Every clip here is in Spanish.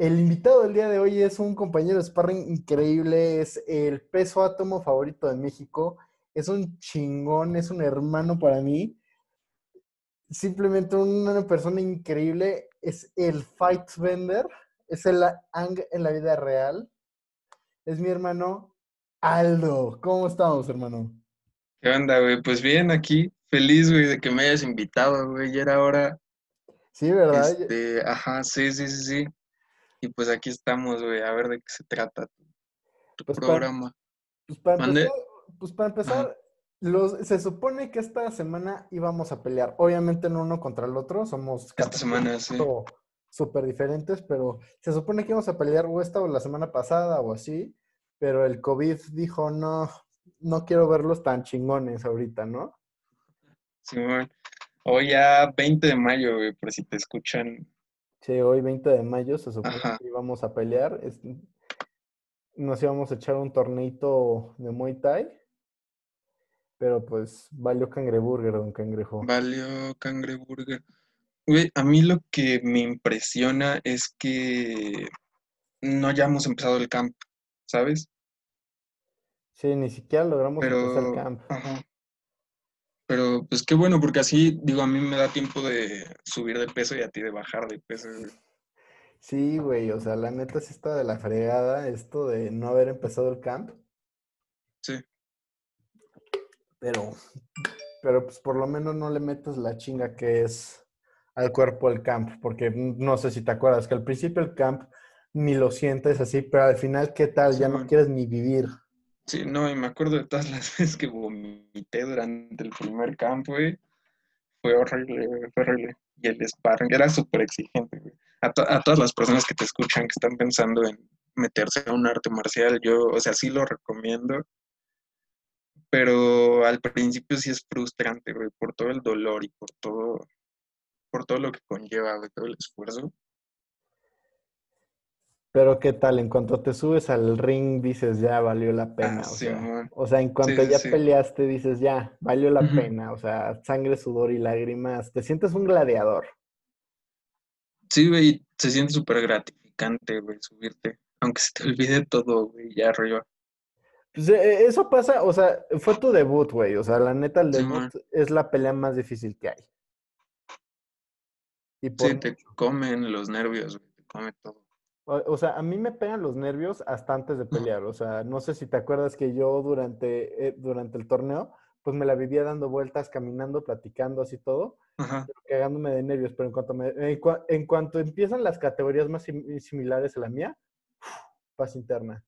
El invitado del día de hoy es un compañero de sparring increíble, es el peso átomo favorito de México, es un chingón, es un hermano para mí. Simplemente una persona increíble, es el Fight Vender, es el Ang en la vida real. Es mi hermano Aldo. ¿Cómo estamos, hermano? ¿Qué onda, güey? Pues bien, aquí, feliz, güey, de que me hayas invitado, güey. Ya era hora. Sí, ¿verdad? Este, ajá, sí, sí, sí, sí. Y pues aquí estamos, güey, a ver de qué se trata tu, Pues para- programa. Pues para Mande. empezar, pues para empezar, los, se supone que esta semana íbamos a pelear. Obviamente no uno contra el otro, somos Esta semana, sí. súper diferentes, pero se supone que íbamos a pelear o esta o la semana pasada o así, pero el COVID dijo, no, no quiero verlos tan chingones ahorita, ¿no? Simón. Hoy ya 20 de mayo, güey, por si te escuchan. Sí, hoy 20 de mayo se supone Ajá. que íbamos a pelear. nos íbamos a echar un torneito de Muay Thai, pero pues valió cangreburger, don cangrejo. Valió Cangreburger. Güey, a mí lo que me impresiona es que no hayamos empezado el camp, ¿sabes? Sí, ni siquiera logramos empezar el camp. ajá. Pero pues qué bueno, porque así, digo, a mí me da tiempo de subir de peso y a ti de bajar de peso, güey. Sí, güey, o sea, la neta sí está de la fregada esto de no haber empezado el camp, Sí, pero, pero pues por lo menos no le metas la chinga que es al cuerpo el camp, porque no sé si te acuerdas que al principio el camp ni lo sientes así, pero al final, ¿qué tal? Ya no quieres ni vivir. Sí, no, y me acuerdo de todas las veces que vomité durante el primer camp, güey. Fue horrible, fue horrible. Y el sparring era súper exigente, güey. A, to- a todas las personas que te escuchan, que están pensando en meterse a un arte marcial, yo, o sea, sí lo recomiendo. Pero al principio sí es frustrante, por todo el dolor y por todo, por todo lo que conlleva, todo el esfuerzo. Pero ¿qué tal? En cuanto te subes al ring, dices, ya valió la pena. Ah, o sea, Simón. o sea, en cuanto sí, ya sí. peleaste, dices, ya, valió la pena. O sea, sangre, sudor y lágrimas. Te sientes un gladiador. Sí, güey, se siente súper gratificante, güey, subirte. Aunque se te olvide todo, güey, ya arriba. Pues, eh, eso pasa, o sea, fue tu debut, güey. O sea, la neta, el debut es la pelea más difícil que hay. Y por Sí, te comen los nervios, güey, te come todo. O, o sea, a mí me pegan los nervios hasta antes de pelear. O sea, no sé si te acuerdas que yo durante, eh, durante el torneo, pues me la vivía dando vueltas, caminando, platicando, así todo, Ajá. cagándome de nervios. Pero en cuanto, me, en, cua- en cuanto empiezan las categorías más sim- similares a la mía, paz interna.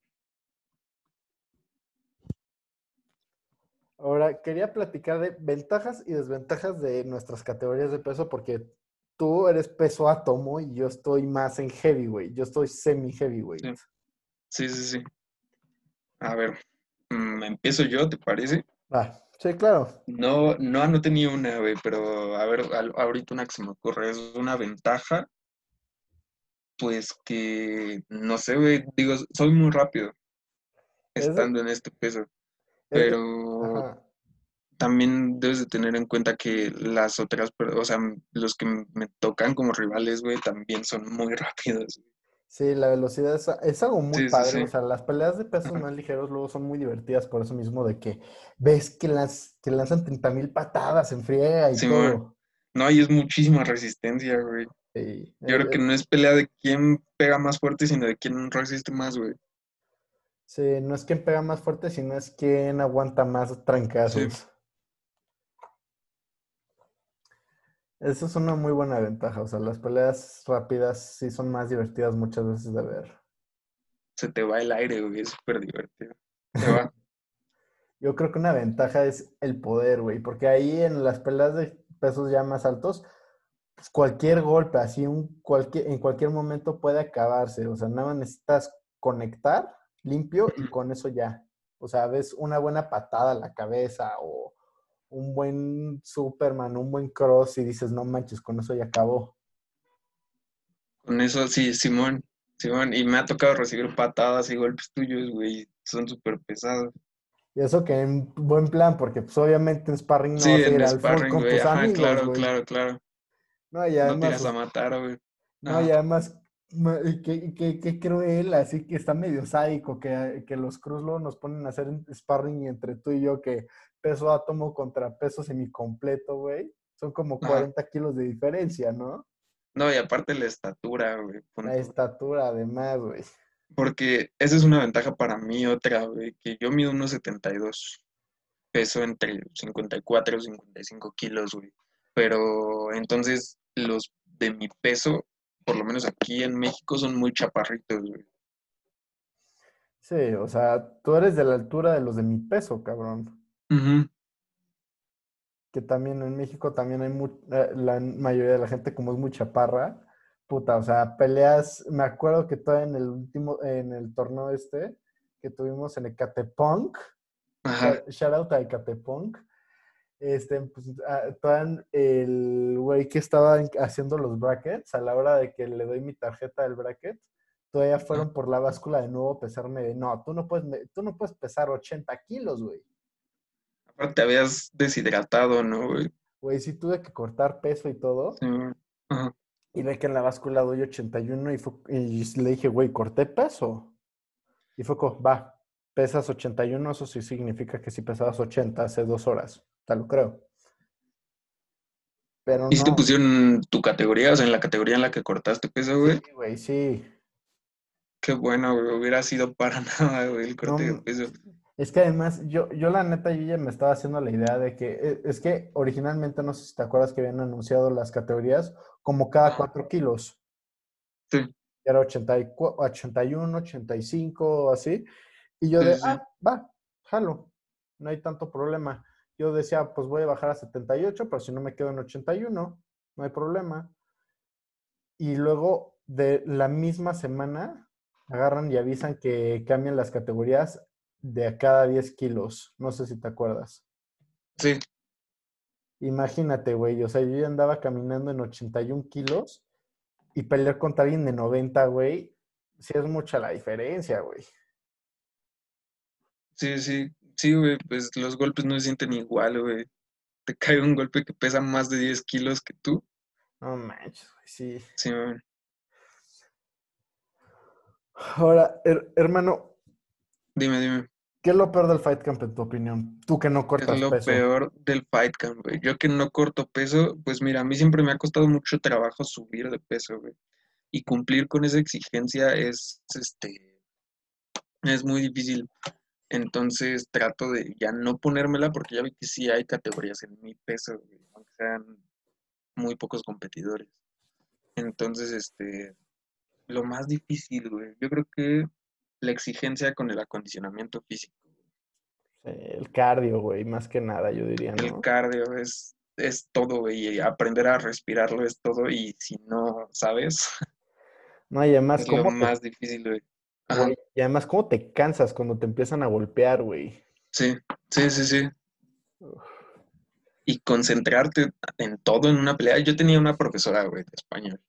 Ahora, quería platicar de ventajas y desventajas de nuestras categorías de peso, porque tú eres peso átomo y yo estoy más en heavyweight. Yo estoy semi-heavyweight. Sí. Sí, sí, sí. A ver, mm, empiezo yo, ¿te parece? Ah, sí, claro. No, no anoté ni una, güey, pero a ver, ahorita una que se me ocurre, es una ventaja, pues que, no sé, güey, digo, soy muy rápido estando en este peso, pero Ajá. También debes de tener en cuenta que las otras, o sea, los que me tocan como rivales, güey, también son muy rápidos. güey. Sí, la velocidad es, es algo muy Sí, padre. sí. O sea, las peleas de pesos más ligeros luego son muy divertidas por eso mismo de que ves que, las, que lanzan 30 mil patadas en friega y todo. No, y es muchísima resistencia, güey. Sí, Yo creo eh, que no es pelea de quién pega más fuerte, sino de quién resiste más, güey. sí, no es quien pega más fuerte, sino es quien aguanta más trancazos. Esa es una muy buena ventaja. O sea, las peleas rápidas sí son más divertidas muchas veces de ver. Se te va el aire, güey, es súper divertido. Se va. Yo creo que una ventaja es el poder, güey, porque ahí en las peleas de pesos ya más altos, pues cualquier golpe, así un cualquier, en cualquier momento puede acabarse. O sea, nada más necesitas conectar limpio y con eso ya. O sea, ves una buena patada a la cabeza o un buen Superman, un buen cross y dices, no manches, con eso ya acabó. Con eso, sí, Simón, Simón, y me ha tocado recibir patadas y golpes tuyos, güey, son súper pesados. Y eso que en buen plan, porque pues obviamente en sparring no Sí, vas a en ir al full sparring, con güey, tus ajá, amigos, claro, claro, claro. No, y No además, tiras a matar, güey. no, y además Qué, qué- qué cruel, así que está medio sádico que, que los Cruz luego nos ponen a hacer sparring entre tú y yo, que peso átomo contra peso semicompleto, güey. Son como Ajá. 40 kilos de diferencia, ¿no? No, y aparte la estatura, güey. La estatura, además, güey. Porque esa es una ventaja para mí, otra, güey, que yo mido unos 72, peso entre 54 y 55 kilos, güey. Pero entonces los de mi peso, por lo menos aquí en México, son muy chaparritos, güey. Sí, o sea, tú eres de la altura de los de mi peso, cabrón. Que también en México también hay mu- eh, la mayoría de la gente como es muy chaparra. Puta, o sea, peleas, me acuerdo que todavía en el último, en el torneo este que tuvimos en Ecatepunk, Ajá. shout out a Ecatepunk, este, pues, ah, todavía el güey que estaba en- haciendo los brackets, a la hora de que le doy mi tarjeta del bracket, todavía fueron por la báscula de nuevo a pesarme de, no, tú no puedes, me- tú no puedes pesar 80 kilos, güey. Aparte te habías deshidratado, ¿no, güey? Güey, sí tuve que cortar peso y todo. Sí. Ajá. Y ve que en la báscula doy 81 y, fue- y le dije, güey, corté peso. Y fue como, va, pesas 81, eso sí significa que si pesabas 80 hace dos horas. Te lo creo. Pero ¿Y si te pusieron tu categoría, o sea, en la categoría en la que cortaste peso, güey? Sí, güey, sí. Qué bueno, güey, hubiera sido para nada, güey, el corte de peso. Es que además, yo, yo la neta, yo ya me estaba haciendo la idea de que, e- es que originalmente, no sé si te acuerdas que habían anunciado las categorías como cada. 4 kilos. Sí, Era 84, 81, 85, así. Y yo Sí, de, sí. ah, va, jalo, no hay tanto problema. Yo decía, pues voy a bajar a 78, pero si no me quedo en 81, no hay problema. Y luego de la misma semana agarran y avisan que cambian las categorías de a cada 10 kilos. No sé si te acuerdas. sí, Imagínate, güey, o sea, yo ya andaba caminando en 81 kilos y pelear contra alguien de 90, güey, sí es mucha la diferencia, güey. sí, sí, sí, güey, pues los golpes no se sienten igual, güey. Te cae un golpe que pesa más de 10 kilos que tú. No manches, güey, sí. Sí, güey. Ahora, her- hermano, Dime, dime. ¿qué es lo peor del Fight Camp en tu opinión? Tú que no ¿Qué cortas es lo peso. peor del Fight Camp, güey? Yo que no corto peso, pues mira, a mí siempre me ha costado mucho trabajo subir de peso, güey. Y cumplir con esa exigencia es, este, es muy difícil. Entonces trato de ya no ponérmela porque ya vi que sí hay categorías en mi peso, aunque sean muy pocos competidores. Entonces, este, lo más difícil, güey, yo creo que la exigencia con el acondicionamiento físico. El cardio, güey, más que nada, yo diría, El ¿no? cardio es, es todo, güey, y aprender a respirarlo es todo, y si no sabes, No, y además, es lo ¿cómo te, más difícil, güey. Güey, y además, ¿cómo te cansas cuando te empiezan a golpear, güey? sí, sí, sí, sí. Uf. Y concentrarte en todo en una pelea. Yo tenía una profesora, güey, de español,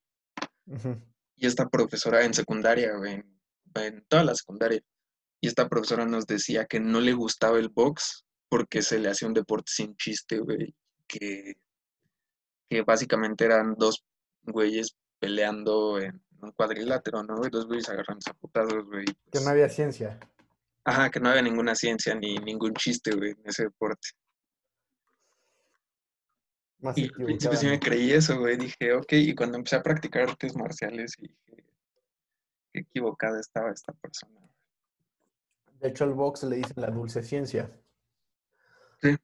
y esta profesora en secundaria, güey, en, en toda la secundaria, y esta profesora nos decía que no le gustaba el box porque se le hacía un deporte sin chiste, güey, que, que básicamente eran dos güeyes peleando en un cuadrilátero, ¿no? güey? Dos güeyes agarrándose a putazos, güey. Que pues, no había ciencia. Ajá, que no había ninguna ciencia ni ningún chiste, güey, en ese deporte. Más Y al principio sí me creí eso, güey. Dije, ok, y cuando empecé a practicar artes marciales, dije, qué equivocada estaba esta persona. De hecho, al box le dicen la dulce ciencia. Sí.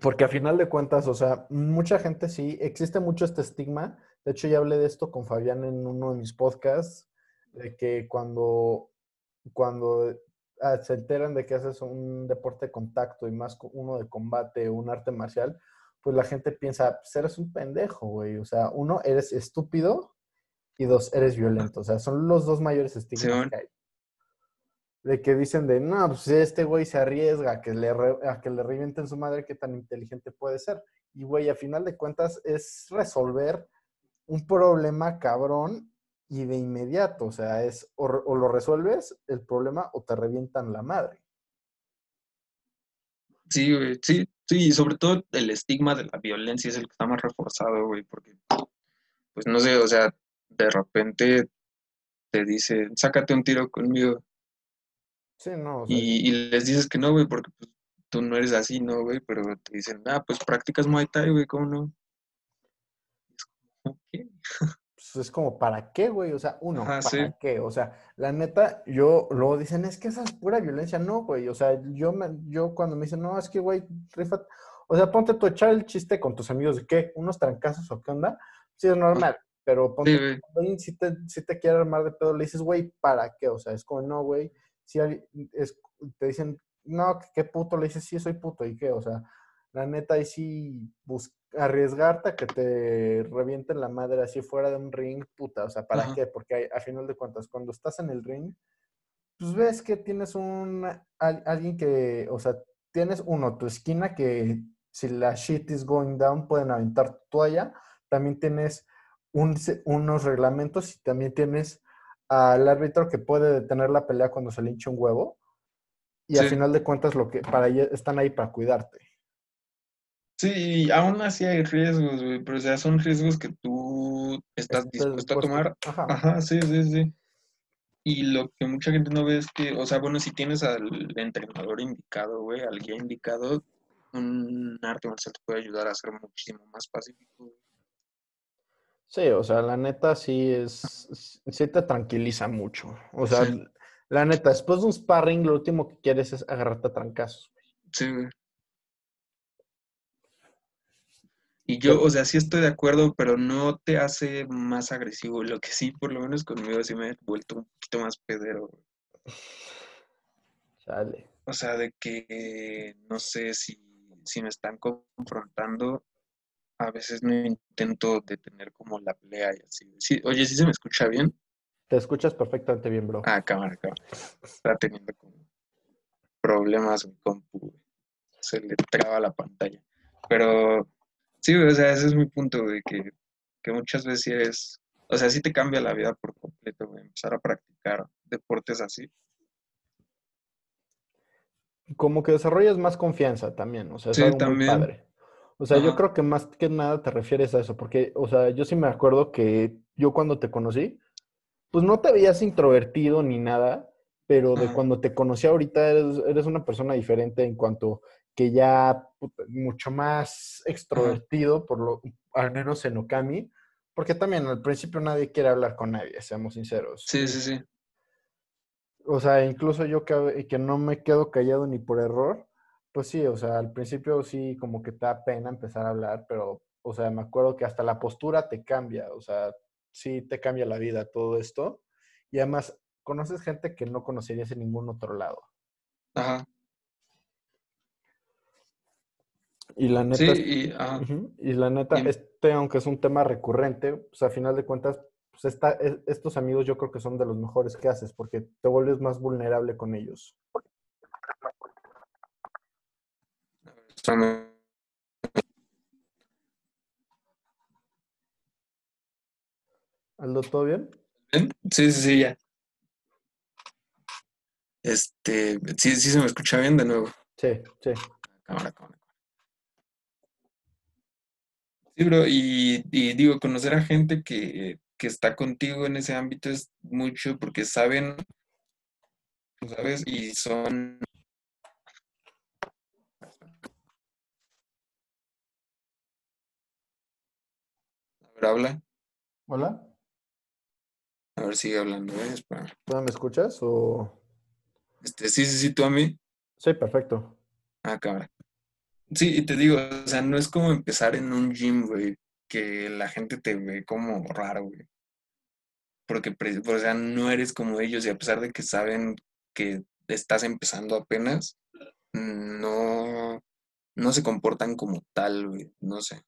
Porque a final de cuentas, o sea, mucha gente sí, existe mucho este estigma. De hecho, ya hablé de esto con Fabián en uno de mis podcasts, de que cuando, cuando ah, se enteran de que haces un deporte de contacto y más uno de combate, un arte marcial, pues la gente piensa, pues eres un pendejo, güey. O sea, uno, eres estúpido y dos, eres violento. O sea, son los dos mayores estigmas que hay. De que dicen de, no, pues este güey se arriesga a que le, re- a que le revienten su madre, qué tan inteligente puede ser. Y güey, a final de cuentas es resolver un problema cabrón y de inmediato. O sea, es o, lo resuelves el problema o te revientan la madre. Sí, güey, sí, sí, y sobre todo el estigma de la violencia es el que está más reforzado, güey, porque, pues no sé, o sea, de repente te dice, sácate un tiro conmigo. Sí, no. o sea, Y, y les dices que no, güey, porque pues, tú no eres así, ¿no, güey? Pero te dicen, ah, pues practicas Muay Thai, güey, ¿cómo no? Pues, es como, ¿para qué, güey? O sea, uno, Ajá, ¿para sí. qué? O sea, la neta, yo, luego dicen, es que esa es pura violencia. No, güey. O sea, yo, me, yo cuando me dicen, no, es que, güey, rifa. O sea, ponte a echar el chiste con tus amigos de qué, unos trancazos o qué onda. Sí, es normal. Pero ponte Sí, güey. sí te, sí te quiere armar de pedo, le dices, güey, ¿para qué? O sea, es como, no, güey. Si alguien- es, te dicen, no, qué puto, le dices, sí, soy puto, ¿y qué? O sea, la neta, ahí sí, bus- arriesgarte a que te revienten la madre así fuera de un ring, puta, o sea, ¿para Ajá. qué? Porque hay- a final de cuentas, cuando estás en el ring, pues ves que tienes un, al- alguien que, o sea, tienes uno, tu esquina que si la shit is going down pueden aventar tu toalla, también tienes un unos reglamentos y también tienes al árbitro que puede detener la pelea cuando se le hincha un huevo. Y a Sí. final de cuentas lo que para ello- están ahí para cuidarte. Sí, y aún así hay riesgos, güey, pero o sea, son riesgos que tú estás Estés dispuesto a tomar. Ajá. Ajá, sí, sí, sí. Y lo que mucha gente no ve es que, o sea, bueno, si tienes al entrenador indicado, güey, al guía indicado, un arte marcial te puede ayudar a ser muchísimo más pacífico. güey. Sí, o sea, la neta sí es, sí te tranquiliza mucho. O sea, Sí. la neta, después de un sparring, lo último que quieres es agarrarte a trancazos. Sí, güey. Y yo, o sea, sí estoy de acuerdo, pero no te hace más agresivo. Lo que sí, por lo menos conmigo, sí me he vuelto un poquito más pedero. Chale. O sea, de que no sé si, si me están confrontando, a veces no intento detener como la pelea y así. Sí, oye, ¿sí se me escucha bien? Te escuchas perfectamente bien, bro. Ah, cámara, cámara. Está teniendo como problemas mi compu. Se le traba la pantalla. Pero sí, o sea, ese es mi punto, güey, que, que muchas veces o sea, sí te cambia la vida por completo, güey, empezar a practicar deportes así. Como que desarrollas más confianza también, o sea, es Sí, algo muy padre. O sea, yo creo que más que nada te refieres a eso, porque, o sea, yo sí me acuerdo que yo cuando te conocí, pues no te veías introvertido ni nada, pero de Ajá. cuando te conocí ahorita eres, eres una persona diferente en cuanto que ya puta, mucho más extrovertido, por lo, al menos en Okami, porque también al principio nadie quiere hablar con nadie, seamos sinceros. Sí, sí, sí. O sea, incluso yo que, que no me quedo callado ni por error, pues sí, o sea, al principio sí como que te da pena empezar a hablar, pero, o sea, me acuerdo que hasta la postura te cambia, o sea, sí te cambia la vida todo esto. Y además, conoces gente que no conocerías en ningún otro lado. Ajá. Y la neta, Sí, es- y, la neta, este, aunque es un tema recurrente, pues a final de cuentas, pues esta, es- estos amigos yo creo que son de los mejores que haces, porque te vuelves más vulnerable con ellos. Espérame. Aldo, ¿todo bien? Sí, sí, sí, ya. Este, sí, sí se me escucha bien de nuevo. Sí, sí. Cámara, cámara. Sí, bro, y, y digo, conocer a gente que, que está contigo en ese ámbito es mucho porque saben, ¿sabes? Y son... A ver, habla. Hola, A ver, sigue hablando, ¿eh? Espérame. ¿tú me escuchas? O... Este, sí, sí, sí, tú a mí. Sí, perfecto. Ah, cámara. Sí, y te digo, o sea, no es como empezar en un gym, güey, que la gente te ve como raro, güey. Porque, o sea, no eres como ellos y a pesar de que saben que estás empezando apenas, no, no se comportan como tal, güey, no sé.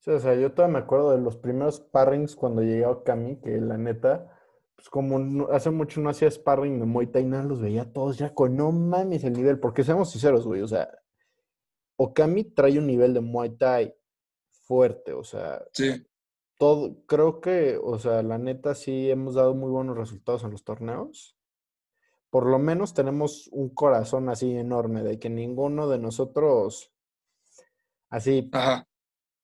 Sí, o sea, yo todavía me acuerdo de los primeros sparrings cuando llegué a Okami, que la neta, pues como hace mucho no hacía sparring de Muay Thai, nada, los veía todos ya con no mames el nivel, porque seamos sinceros, güey, o sea, Okami trae un nivel de Muay Thai fuerte, o sea, Sí, todo, creo que, o sea, la neta sí hemos dado muy buenos resultados en los torneos. Por lo menos tenemos un corazón así enorme de que ninguno de nosotros, así, ajá,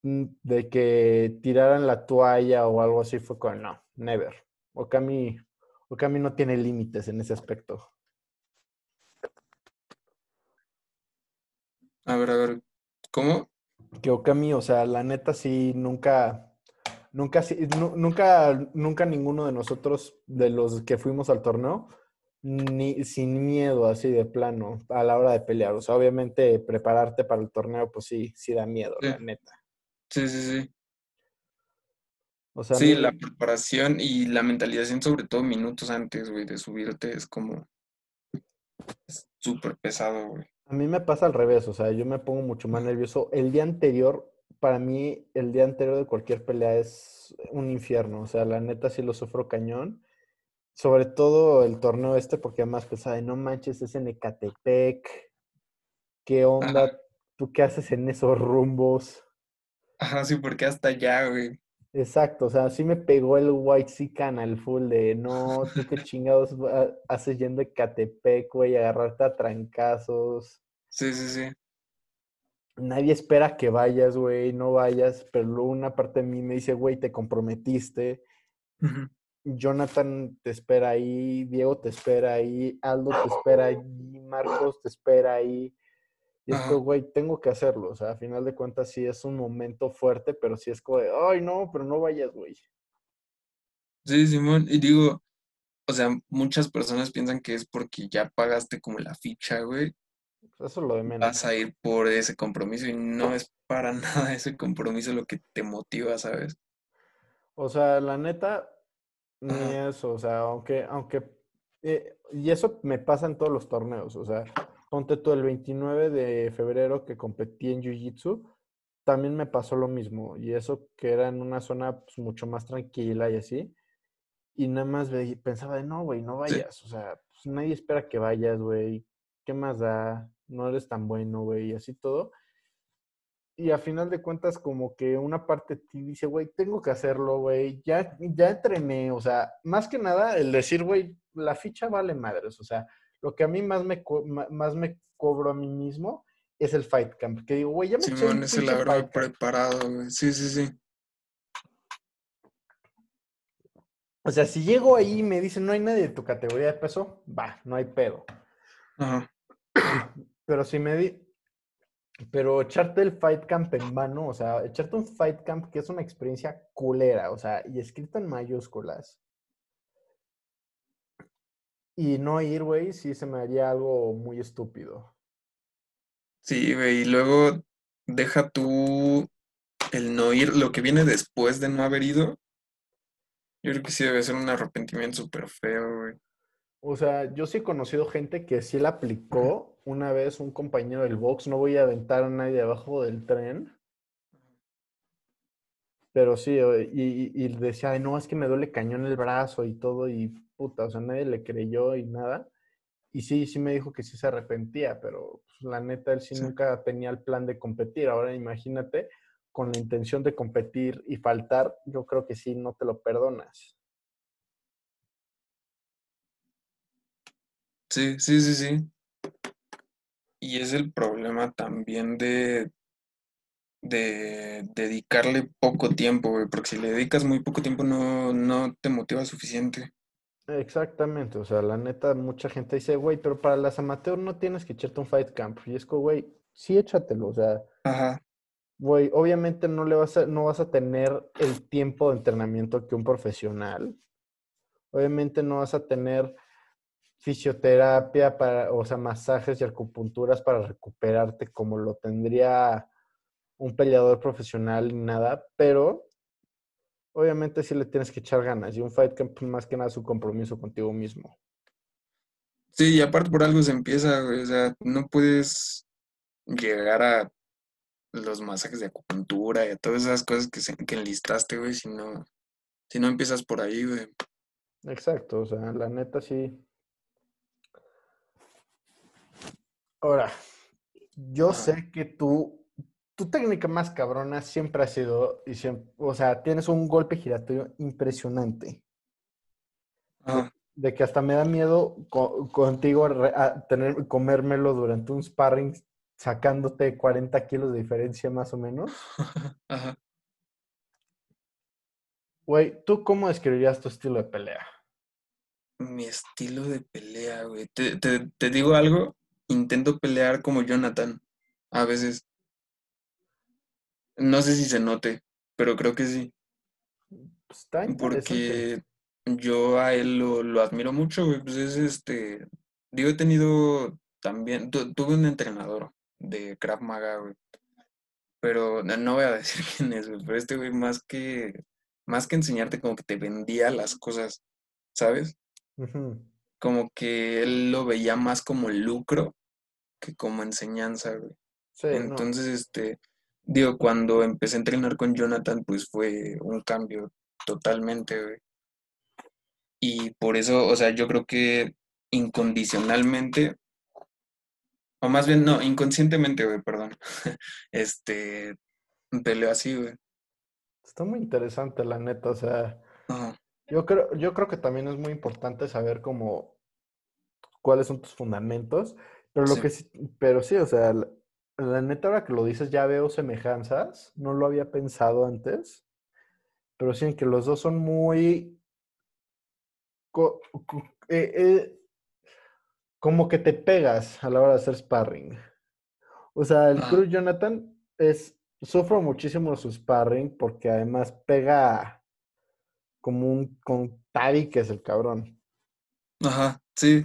mm, de que tiraran la toalla o algo así, fue con, no, never. Okami, Okami no tiene límites en ese aspecto. A ver, a ver, ¿cómo? Que Okami, o sea, la neta sí nunca, nunca, sí- nu- nunca, nunca ninguno de nosotros, de los que fuimos al torneo, ni sin miedo así de plano a la hora de pelear. O sea, obviamente prepararte para el torneo, pues sí, sí da miedo, Sí. la neta. Sí, sí, sí. O sea, Sí, mí- la preparación y la mentalización, sobre todo minutos antes, güey, de subirte, es como súper pesado, güey. A mí me pasa al revés, o sea, yo me pongo mucho más nervioso. El día anterior, para mí, el día anterior de cualquier pelea es un infierno, o sea, la neta sí lo sufro cañón. Sobre todo el torneo este, porque además pensaba, no manches, es en Ecatepec, ¿qué onda? ¿Tú qué haces en esos rumbos? Ajá, sí, porque hasta allá, güey. Exacto, o sea, sí me pegó el White Sican al full de, no, tú qué chingados haces yendo a Ecatepec, güey, agarrarte a trancazos. Sí, sí, sí. Nadie espera que vayas, güey, no vayas, pero luego una parte de mí me dice, güey, te comprometiste. Jonathan te espera ahí, Diego te espera ahí, Aldo te espera ahí, Marcos te espera ahí. Y es como, güey, tengo que hacerlo. O sea, a final de cuentas sí es un momento fuerte, pero sí es como de, ay, no, pero no vayas, güey. Sí, Simón, y digo, o sea, muchas personas piensan que es porque ya pagaste como la ficha, güey, Pues Eso es lo de menos. vas a ir por ese compromiso y no es para nada ese compromiso lo que te motiva, ¿sabes? O sea, la neta, ni Ajá. eso, o sea, aunque, aunque, eh, y eso me pasa en todos los torneos, o sea, ponte tú el 29 de febrero que competí en Jiu-Jitsu, también me pasó lo mismo, y eso que era en una zona pues, mucho más tranquila y así, y nada más pensaba de, no, güey, no Sí. vayas, o sea, pues, nadie espera que vayas, güey, ¿qué más da? No eres tan bueno, güey, y así todo. Y a final de cuentas, como que una parte de ti dice, güey, tengo que hacerlo, güey, ya, ya entrené, o sea, más que nada el decir, güey, la ficha vale madres, o sea, lo que a mí más me, más me cobro a mí mismo es el fight camp, que digo, güey, ya me Simón un es el preparado, güey. Sí, sí, sí. O sea, si llego ahí y me dicen, no hay nadie de tu categoría de peso, va, no hay pedo. Ajá. Pero si me di, pero echarte el fight camp en mano, o sea, echarte un fight camp que es una experiencia culera, o sea, y escrito en mayúsculas. Y no ir, güey, sí se me haría algo muy estúpido. Sí, güey, y luego deja tú el no ir, lo que viene después de no haber ido. Yo creo que sí debe ser un arrepentimiento súper feo, güey. O sea, yo sí he conocido gente que sí la aplicó. Una vez un compañero del box, no voy a aventar a nadie abajo del tren. Pero sí, o- y, y- y decía, "Ay, no, es que me duele cañón el brazo y todo, y puta, o sea, nadie le creyó y nada. Y sí, sí me dijo que sí se arrepentía, pero pues, la neta, él sí Sí. nunca tenía el plan de competir. Ahora imagínate, con la intención de competir y faltar, yo creo que sí, no te lo perdonas. Sí, sí, sí, sí. Y es el problema también de, de dedicarle poco tiempo, güey, porque si le dedicas muy poco tiempo no, no te motiva suficiente. Exactamente, o sea, la neta, mucha gente dice, güey, pero para las amateurs no tienes que echarte un fight camp. Y es que, güey, sí échatelo, o sea, Ajá, güey, obviamente no le vas a, no vas a tener el tiempo de entrenamiento que un profesional. Obviamente no vas a tener fisioterapia para, o sea, masajes y acupunturas para recuperarte como lo tendría un peleador profesional ni nada, pero obviamente sí le tienes que echar ganas. Y un fight camp más que nada es un compromiso contigo mismo. Sí, y aparte por algo se empieza, güey, o sea, no puedes llegar a los masajes de acupuntura y a todas esas cosas que, se, que enlistaste, güey, si no, si no empiezas por ahí, güey. Exacto, o sea, la neta sí. Ahora, yo sé que tú, tu técnica más cabrona siempre ha sido, y siempre, o sea, tienes un golpe giratorio impresionante. De que hasta me da miedo co- contigo a tener, comérmelo durante un sparring sacándote 40 kilos de diferencia más o menos. Ajá. Güey, ¿tú cómo describirías tu estilo de pelea? Mi estilo de pelea, güey. Te, te- te digo algo, intento pelear como Jonathan, a veces. No sé si se note, pero creo que sí, Pues está porque yo a él lo, lo admiro mucho, güey. Pues es este, digo, he tenido también, tu- tuve un entrenador de Krav Maga, güey, pero no, no voy a decir quién es, güey, pero este güey más que, más que enseñarte como que te vendía las cosas, ¿sabes? Como que él lo veía más como lucro que como enseñanza, güey. Sí, no. Entonces, este, digo, cuando empecé a entrenar con Jonathan, pues fue un cambio totalmente, güey. Y por eso, o sea, yo creo que incondicionalmente, o más bien, no, inconscientemente, güey, perdón, este, peleo así, güey. Está muy interesante, la neta. O sea, yo creo, yo creo que también es muy importante saber cómo, cuáles son tus fundamentos. Pero lo sí, que sí, pero sí, o sea, la, neta, ahora que lo dices, ya veo semejanzas. No lo había pensado antes. Pero sí, en que los dos son muy co- eh, eh, como que te pegas a la hora de hacer sparring. O sea, el Cruz Jonathan es, sufro muchísimo su sparring porque además pega como un con Tari, que es el cabrón. ajá, sí,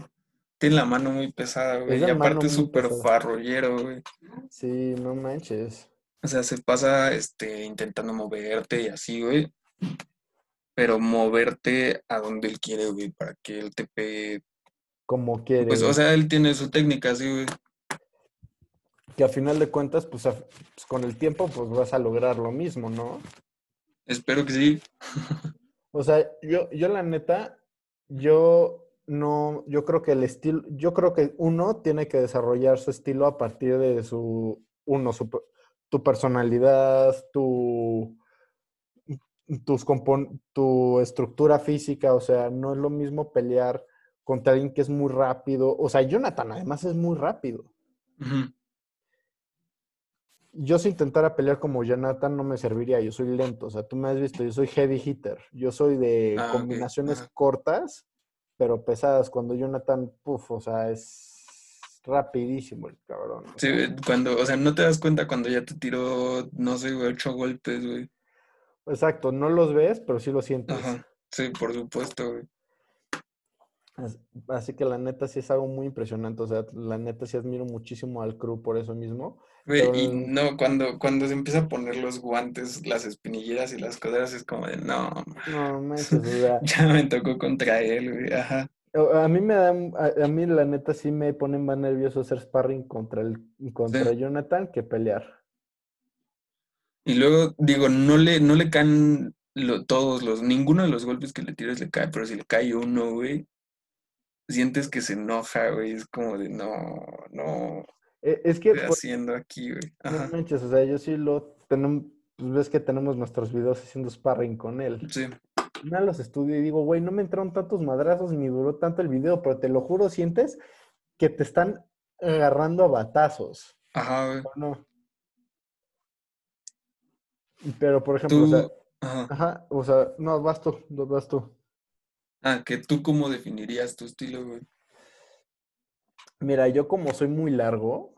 tiene la mano muy pesada, Es güey, y aparte es súper farrollero, güey. Sí, no manches. O sea, se pasa, este, intentando moverte y así, güey. pero moverte a donde él quiere, güey, para que él te pegue. Como quiere, Pues, o sea, él tiene su técnica, sí, güey. Que a final de cuentas, pues, a- pues, con el tiempo, pues vas a lograr lo mismo, ¿no? Espero que sí. O sea, yo, yo la neta, yo no, yo creo que el estilo, yo creo que uno tiene que desarrollar su estilo a partir de su, uno, su, tu personalidad, tu, tus compon- tu estructura física, o sea, no es lo mismo pelear contra alguien que es muy rápido. O sea, Jonathan además es muy rápido. Yo si intentara pelear como Jonathan no me serviría, yo soy lento, o sea, tú me has visto, yo soy heavy hitter, yo soy de Ah, combinaciones cortas, pero pesadas, cuando Jonathan, puff, o sea, es rapidísimo el cabrón. Sí, cuando, o sea, no te das cuenta cuando ya te tiró, no sé, güey, ocho golpes, güey. exacto, no los ves, pero sí los sientes. Ajá. Sí, por supuesto, güey. As- Así que la neta sí es algo muy impresionante, o sea, la neta sí admiro muchísimo al crew por eso mismo, Güey, pero y no, cuando, cuando se empieza a poner los guantes, las espinilleras y las coderas, es como de, no, no ya me tocó contra él, güey. Ajá. a mí me da, a, a mí la neta sí me pone más nervioso hacer sparring contra el, contra Sí. Jonathan que pelear. Y luego, digo, no le, no le caen lo- todos los, ninguno de los golpes que le tires le cae, pero si le cae uno, güey, sientes que se enoja, güey, es como de, no, no, E- Es ¿qué que, estoy pues, haciendo aquí, güey? no Ajá, manches, o sea, yo sí lo tenemos, pues ves que tenemos nuestros videos haciendo sparring con él. sí, Me los estudio y digo, güey, no me entraron tantos madrazos ni duró tanto el video, pero te lo juro, sientes que te están agarrando a batazos, ajá, güey. ¿o no? Pero, por ejemplo, o sea, ajá, o sea, no, vas tú, no, vas tú. Ah, que tú cómo definirías tu estilo, güey. Mira, yo como soy muy largo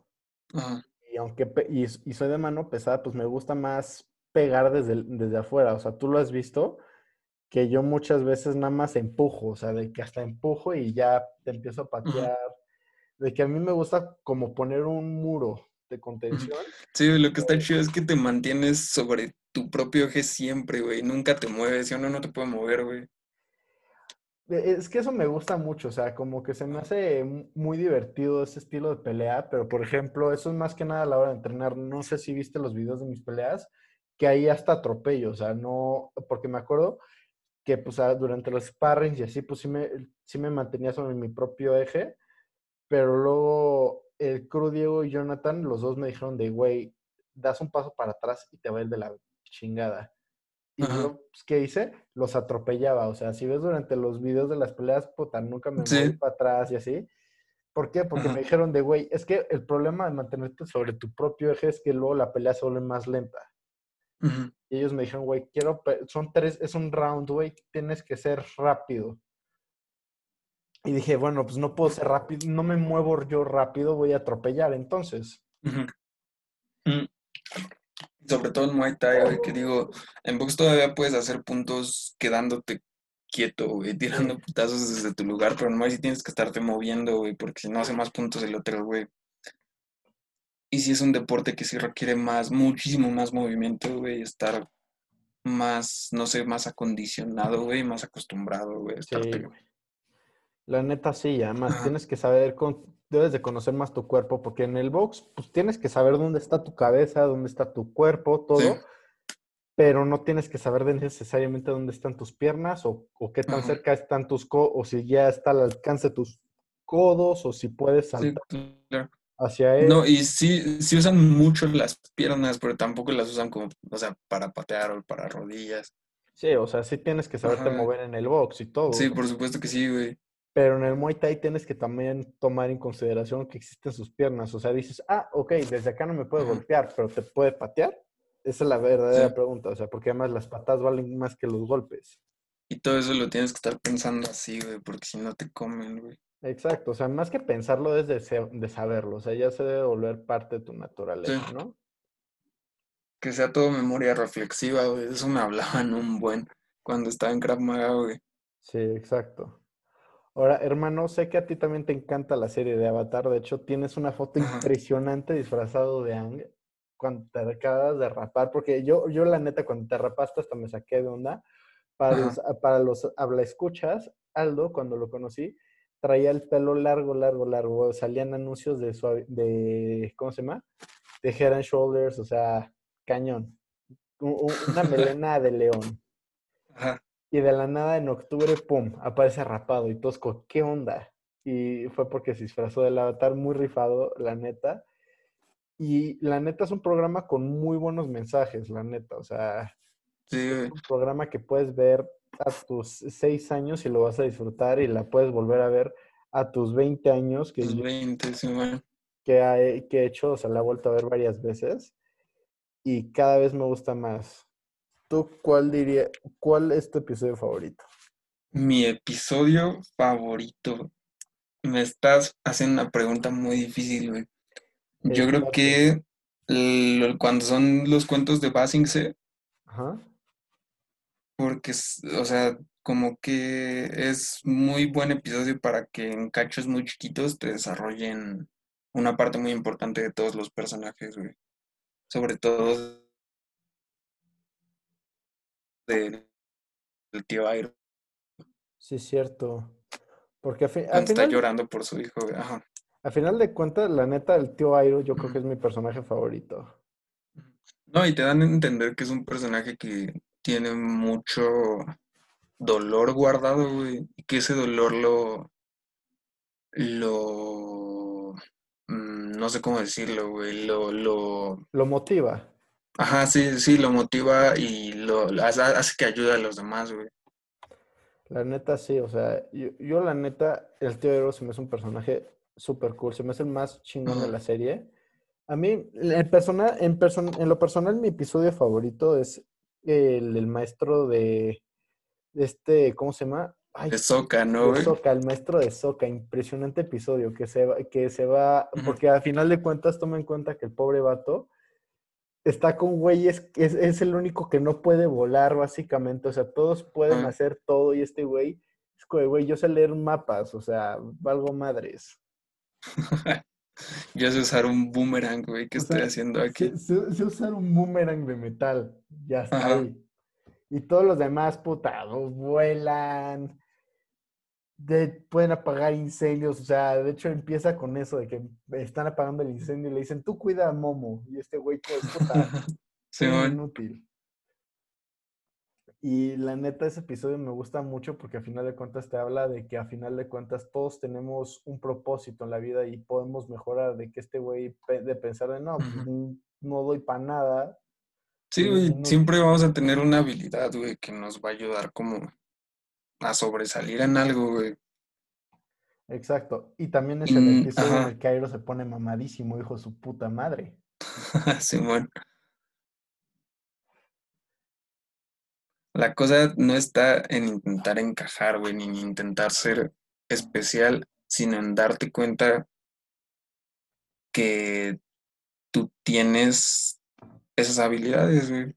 Ajá, y aunque y, y soy de mano pesada, pues me gusta más pegar desde, el- desde afuera. O sea, tú lo has visto que yo muchas veces nada más empujo, o sea, de que hasta empujo y ya te empiezo a ajá, patear. De que a mí me gusta como poner un muro de contención. Sí, lo que está chido es que te mantienes sobre tu propio eje siempre, güey, nunca te mueves, si uno no te puede mover, güey. E- Es que eso me gusta mucho, o sea, como que se me hace mu- muy divertido ese estilo de pelea, pero por ejemplo, eso es más que nada a la hora de entrenar. No sé si viste los videos de mis peleas, que ahí hasta atropello, o sea, no, porque me acuerdo que pues durante los sparrings y así, pues sí me, sí me mantenía sobre mi propio eje, pero luego el Cru Diego y Jonathan, los dos me dijeron de, güey, das un paso para atrás y te va ir de la chingada. Y Ajá, yo, pues, ¿qué hice? Los atropellaba. O sea, si ves durante los videos de las peleas, puta, nunca me sí, para atrás y así. ¿Por qué? Porque me dijeron de, güey, es que el problema de mantenerte sobre tu propio eje es que luego la pelea se vuelve más lenta. Y ellos me dijeron, güey, quiero, son tres, es un round, güey, tienes que ser rápido. Y dije, bueno, pues no puedo ser rápido, no me muevo yo rápido, voy a atropellar entonces. Ujú. Mm. Sobre todo en Muay Thai, güey, que digo, en box todavía puedes hacer puntos quedándote quieto, güey, tirando putazos desde tu lugar, pero en Muay sí tienes que estarte moviendo, güey, porque si no hace más puntos el otro, güey. Y sí es un deporte que sí requiere más, muchísimo más movimiento, güey, estar más, no sé, más acondicionado, güey, más acostumbrado, güey, a Sí, güey. La neta sí, además Ajá. tienes que saber, con- debes de conocer más tu cuerpo, porque en el box, pues tienes que saber dónde está tu cabeza, dónde está tu cuerpo, todo, Sí. pero no tienes que saber necesariamente dónde están tus piernas o, o qué tan Ajá. cerca están tus codos, o si ya está al alcance de tus codos, o si puedes Sí, saltar claro. hacia él. No, y sí, sí usan mucho las piernas, pero tampoco las usan como, o sea, para patear o para rodillas. Sí, o sea, sí tienes que saberte Ajá. mover en el box y todo. Sí, por supuesto que sí, güey. Pero en el Muay Thai tienes que también tomar en consideración que existen sus piernas. O sea, dices, ah, ok, desde acá no me puede golpear, pero ¿te puede patear? Esa es la verdadera Sí. pregunta. O sea, porque además las patadas valen más que los golpes. Y todo eso lo tienes que estar pensando así, güey, porque si no te comen, güey. Exacto. O sea, más que pensarlo es de, de saberlo. O sea, ya se debe volver parte de tu naturaleza, Sí. ¿no? Que sea todo memoria reflexiva, güey. Eso me hablaban un buen cuando estaba en Krav Maga, güey. Sí, exacto. Ahora, hermano, sé que a ti también te encanta la serie de Avatar. De hecho, tienes una foto impresionante disfrazado de Aang cuando te acabas de rapar. Porque yo, yo la neta, cuando te rapaste hasta me saqué de onda. Para Ajá. los, para los habla escuchas, Aldo, cuando lo conocí, traía el pelo largo, largo, largo. Salían anuncios de, suave- de ¿cómo se llama? De Head and Shoulders, o sea, cañón. Una melena de león. Ajá. Y de la nada en octubre, pum, aparece rapado y tosco. ¿Qué onda? Y fue porque se disfrazó del avatar muy rifado, la neta. Y la neta es un programa con muy buenos mensajes, la neta. O sea, Sí, es un programa que puedes ver a tus seis años y lo vas a disfrutar y la puedes volver a ver a tus 20 años que, yo- 20, sí, que, ha- que he hecho, o sea, la he vuelto a ver varias veces y cada vez me gusta más. ¿Tú cuál diría, cuál es tu episodio favorito? Mi episodio favorito. Me estás haciendo una pregunta muy difícil, güey. Yo creo que cuando son los cuentos de Basingse, Ajá. porque, o sea, como que es muy buen episodio para que en cachos muy chiquitos te desarrollen una parte muy importante de todos los personajes, güey. Sobre todo del, tío Airo, Sí, es cierto. Porque al está final, llorando por su hijo. Ajá. a final de cuentas, la neta, el tío Airo yo creo que es mi personaje favorito. No, y te dan a entender que es un personaje que tiene mucho dolor guardado, güey, y que ese dolor lo, lo, mm, no sé cómo decirlo, güey, lo, lo, Lo motiva. Ajá, sí, sí, lo motiva y lo, hace, hace que ayude a los demás, güey. La neta, sí. O sea, yo, yo la neta, el tío Airo se me hace un personaje súper cool. Se me hace el más chingón de la serie. A mí, en, persona, en, person- en lo personal, mi episodio favorito es el, el maestro de, de este, ¿cómo se llama? Ay, De Soca, ¿no, de? Sokka, el maestro de Soka, impresionante episodio que se va, que se va, porque al final de cuentas toma en cuenta que el pobre vato está con güeyes, es, es el único que no puede volar básicamente, o sea, todos pueden hacer todo y este güey es güey, yo sé leer mapas, o sea, valgo madres. Yo sé usar un boomerang, güey, ¿qué O estoy sea, haciendo aquí? Sé, sé- sé usar un boomerang de metal, ya está Ajá. ahí. Y todos los demás, puta, vuelan, de- pueden apagar incendios, o sea, de hecho empieza con eso de que están apagando el incendio y le dicen, tú cuida a Momo, y este güey, pues, puta, soy un Simón, inútil. Y la neta, ese episodio me gusta mucho porque a final de cuentas te habla de que a final de cuentas todos tenemos un propósito en la vida y podemos mejorar, de que este güey, de pensar de, no, pues, Ujú. n- no doy para nada, Sí, güey, inútil". siempre vamos a tener una habilidad, güey, que nos va a ayudar como a sobresalir en algo, güey. Exacto. Y también es el Mm, episodio en el que Airo se pone mamadísimo, hijo de su puta madre. Simón. La cosa no está en intentar encajar, güey, ni en intentar ser especial, sino en darte cuenta que tú tienes esas habilidades, güey.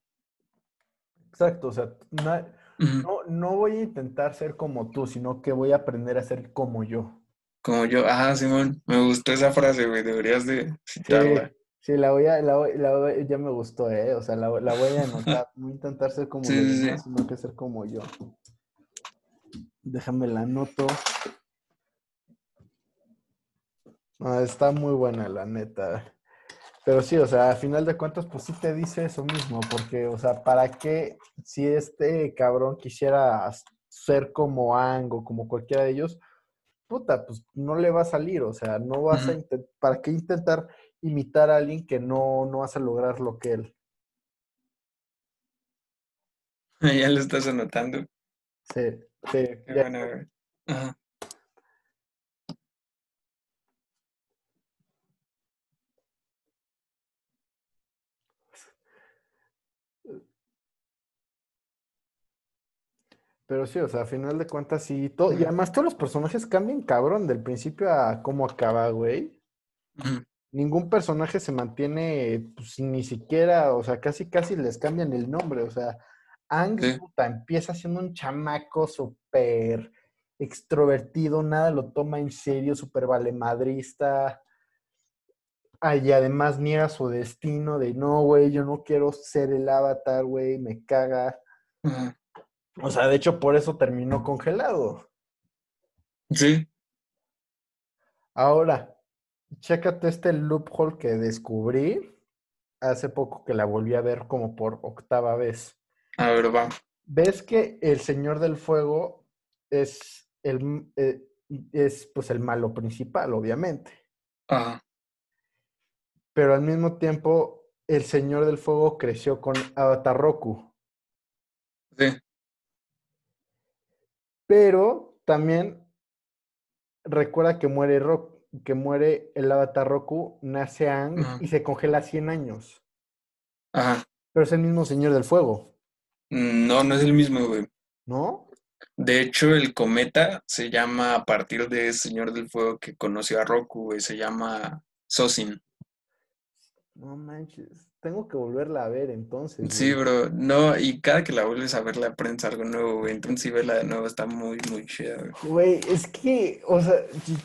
Exacto, o sea, na-. No, no voy a intentar ser como tú, sino que voy a aprender a ser como yo. Como yo, ah, Simón, me gustó esa frase, güey, deberías de Sí, citarla. sí, la voy a, la voy- la voy- ya me gustó, ¿eh? O sea, la, la voy a anotar. No intentar ser como Sí, sí, sí. sino que ser como yo. Déjame la anoto. Ah, está muy buena, la neta. Pero sí, o sea, a final de cuentas, pues sí te dice eso mismo, porque, o sea, ¿para qué si este cabrón quisiera ser como Ang o como cualquiera de ellos? Puta, pues no le va a salir, o sea, no vas a Ujú. intentar, ¿para qué intentar imitar a alguien que no, no vas a lograr lo que él? Ya lo estás anotando. Sí, sí, Qué ya. bueno, güey. Pero sí, o sea, a final de cuentas sí, todo, y además todos los personajes cambian cabrón del principio a cómo acaba, güey. Ningún personaje se mantiene, pues, ni siquiera, o sea, casi casi les cambian el nombre, o sea, Ang, Sí. puta, empieza siendo un chamaco súper extrovertido, nada lo toma en serio, súper valemadrista, ah, y además niega su destino de, no, güey, yo no quiero ser el avatar, güey, me caga. O sea, de hecho, por eso terminó congelado. Sí, Ahora, chécate este loophole que descubrí hace poco que la volví a ver como por octava vez. a ver, va. ¿Ves que el Señor del Fuego es el, eh, es pues el malo principal, obviamente? Ajá. Pero al mismo tiempo, el Señor del Fuego creció con Avatar Roku. Sí, Pero también recuerda que muere Roku, que muere el Avatar Roku, nace Ang Ajá. y se congela 100 años. ajá. Pero es el mismo Señor del Fuego, No, no es el mismo, güey. ¿no? De hecho, el cometa se llama a partir de ese Señor del Fuego que conoció a Roku, güey. Se llama Sosin. No manches. Tengo que volverla a ver entonces. Sí, güey. bro. No, y cada que la vuelves a ver, le aprendes algo nuevo, güey. Entonces, sí, verla de nuevo está muy, muy chida, güey. Güey, es que, o sea,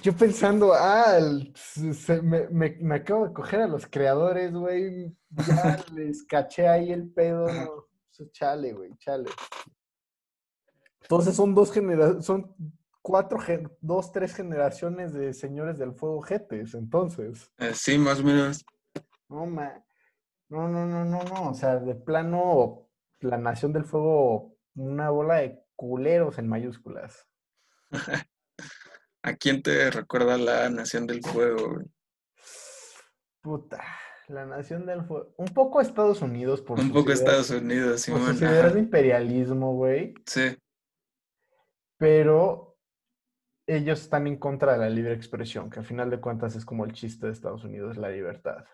yo- pensando, ah, el- se- se- me, me- me acabo de coger a los creadores, güey. Ya les caché ahí el pedo. no, chale, güey, chale. Entonces son dos generaciones, son cuatro, dos, tres generaciones de señores del fuego jetes, entonces. Eh, sí, más o menos. No, ma. No, no, no, no, no. O sea, de plano, la Nación del Fuego, una bola de culeros en mayúsculas. ¿A quién te recuerda la Nación del Fuego, güey? Puta, la Nación del Fuego. Un poco Estados Unidos por Un poco ideas, Estados Unidos, por Simón. sus ideas de imperialismo, güey. Sí, Pero ellos están en contra de la libre expresión, que al final de cuentas es como el chiste de Estados Unidos, la libertad.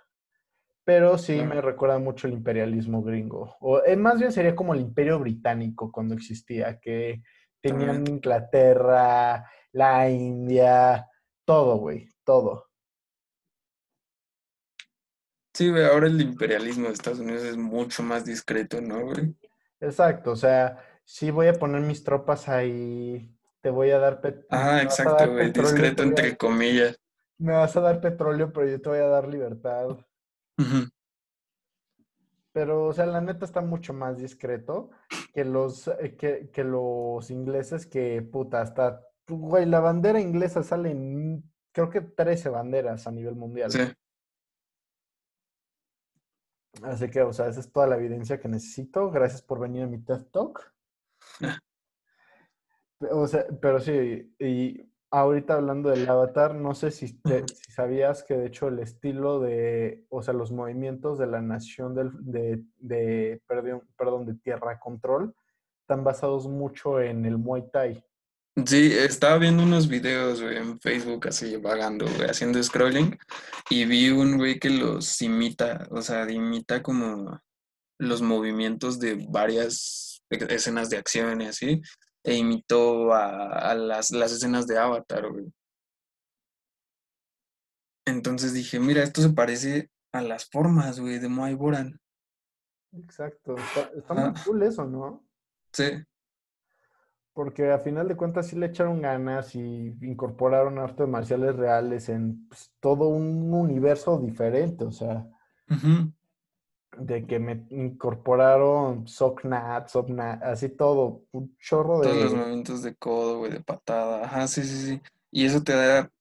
Pero sí Claro. me recuerda mucho el imperialismo gringo. O eh, más bien sería como el imperio británico cuando existía, que tenían También. Inglaterra, la India, todo, güey, todo. Sí, güey, ahora el imperialismo de Estados Unidos es mucho más discreto, ¿no, güey? Exacto, o sea, sí voy a poner mis tropas ahí, te voy a dar, pet- Ajá, me vas a exacto, güey, petróleo, discreto entre comillas. me vas a dar petróleo, pero yo te voy a dar libertad. Pero, o sea, la neta está mucho más discreto que los, eh, que, que los ingleses que, puta, hasta, güey, la bandera inglesa sale en, creo que 13 banderas a nivel mundial. Sí, Así que, o sea, esa es toda la evidencia que necesito. Gracias por venir a mi TED Talk. O sea, pero sí, y ahorita hablando del avatar, no sé si, te- si sabías que de hecho el estilo de, o sea, los movimientos de la nación del, de, de, perdón, perdón, de tierra control están basados mucho en el Muay Thai. Sí, estaba viendo unos videos, güey, en Facebook así vagando, güey, haciendo scrolling y vi un güey que los imita, o sea, imita como los movimientos de varias e- escenas de acción y así, e imitó a, a las, las escenas de Avatar, güey. Entonces dije, mira, esto se parece a las formas, güey, de Moai Boran. Exacto. Está, está muy cool eso, ¿no? Sí, Porque a final de cuentas sí le echaron ganas y incorporaron artes marciales reales en pues, todo un universo diferente. O sea, de que me incorporaron Socknat, Sopnat, así todo, un chorro Todos los de... movimientos de codo, güey, de patada. Ajá, sí, sí, sí. Y eso te da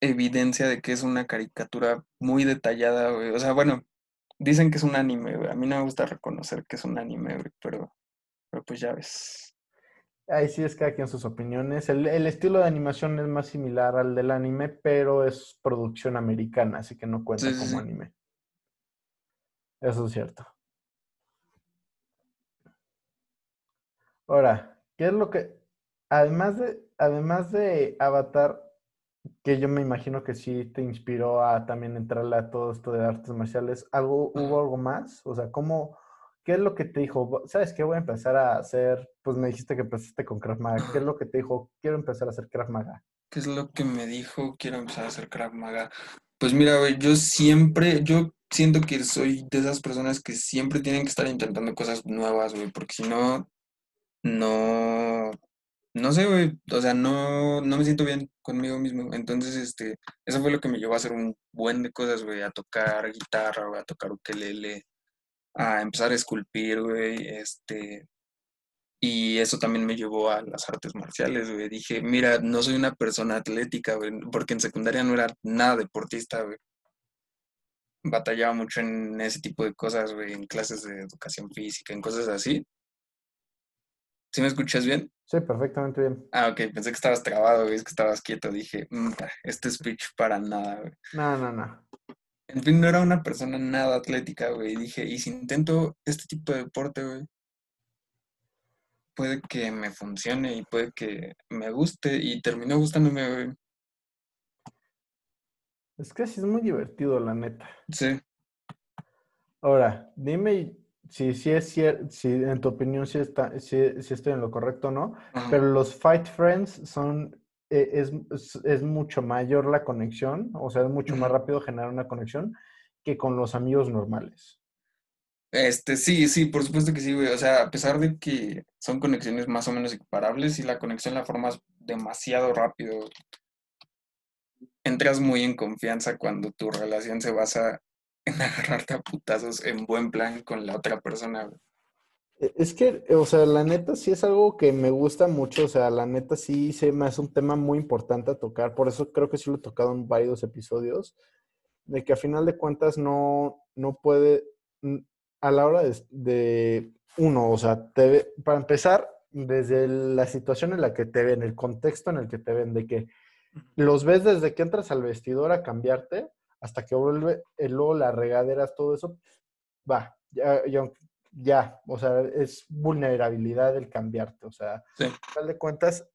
evidencia de que es una caricatura muy detallada, güey. O sea, bueno, dicen que es un anime, güey. A mí no me gusta reconocer que es un anime, güey, pero, pero pues ya ves. Ahí sí es cada quien sus opiniones. El, el estilo de animación es más similar al del anime, pero es producción americana, así que no cuenta sí, como sí. anime. Eso es cierto. Ahora, ¿qué es lo que, además de, además de Avatar, que yo me imagino que sí te inspiró a también entrarle a todo esto de artes marciales, ¿algo, hubo algo más? O sea, ¿cómo, qué es lo que te dijo? ¿Sabes qué? Voy a empezar a hacer, pues me dijiste que empezaste con Krav Maga. ¿Qué es lo que te dijo? Quiero empezar a hacer Krav Maga. ¿Qué es lo que me dijo? Quiero empezar a hacer Krav Maga. Pues mira, yo siempre, yo siento que soy de esas personas que siempre tienen que estar intentando cosas nuevas, güey, porque si no, no, no sé, güey, o sea, no, no me siento bien conmigo mismo. Entonces, este, eso fue lo que me llevó a hacer un buen de cosas, güey, a tocar guitarra, güey, a tocar ukelele, a empezar a esculpir, güey, este, y eso también me llevó a las artes marciales, güey. Dije, mira, no soy una persona atlética, güey, porque en secundaria no era nada deportista, güey. Batallaba mucho en ese tipo de cosas, güey, en clases de educación física, en cosas así. ¿Sí me escuchas bien? Sí, perfectamente bien. Ah, ok, pensé que estabas trabado, güey, es que estabas quieto. Dije, "Mm, este speech para nada, güey. No, no, no. En fin, no era una persona nada atlética, güey. Dije, y si intento este tipo de deporte, güey, puede que me funcione y puede que me guste. Y terminó gustándome, güey. Es que sí es muy divertido, la neta. Sí. Ahora, dime si, si es cierto, si en tu opinión si, está, si, si estoy en lo correcto o no, Ajá. pero los Fight Friends son, eh, es, es, es mucho mayor la conexión, o sea, es mucho más rápido generar una conexión que con los amigos normales. Este, sí, sí, por supuesto que sí, güey. O sea, a pesar de que son conexiones más o menos equiparables y la conexión la formas demasiado rápido, entras muy en confianza cuando tu relación se basa en agarrarte a putazos en buen plan con la otra persona. E- Es que, o sea, la neta sí es algo que me gusta mucho, o sea, la neta sí se me hace un tema muy importante a tocar, por eso creo que sí lo he tocado en varios episodios, de que a final de cuentas no, no puede, a la hora de, de uno, o sea, te para empezar, desde la situación en la que te ven, el contexto en el que te ven, de que los ves desde que entras al vestidor a cambiarte hasta que vuelve, eh, luego las regaderas, todo eso, va, ya, ya, ya, o sea, es vulnerabilidad el cambiarte, o sea, Sí. al final de cuentas,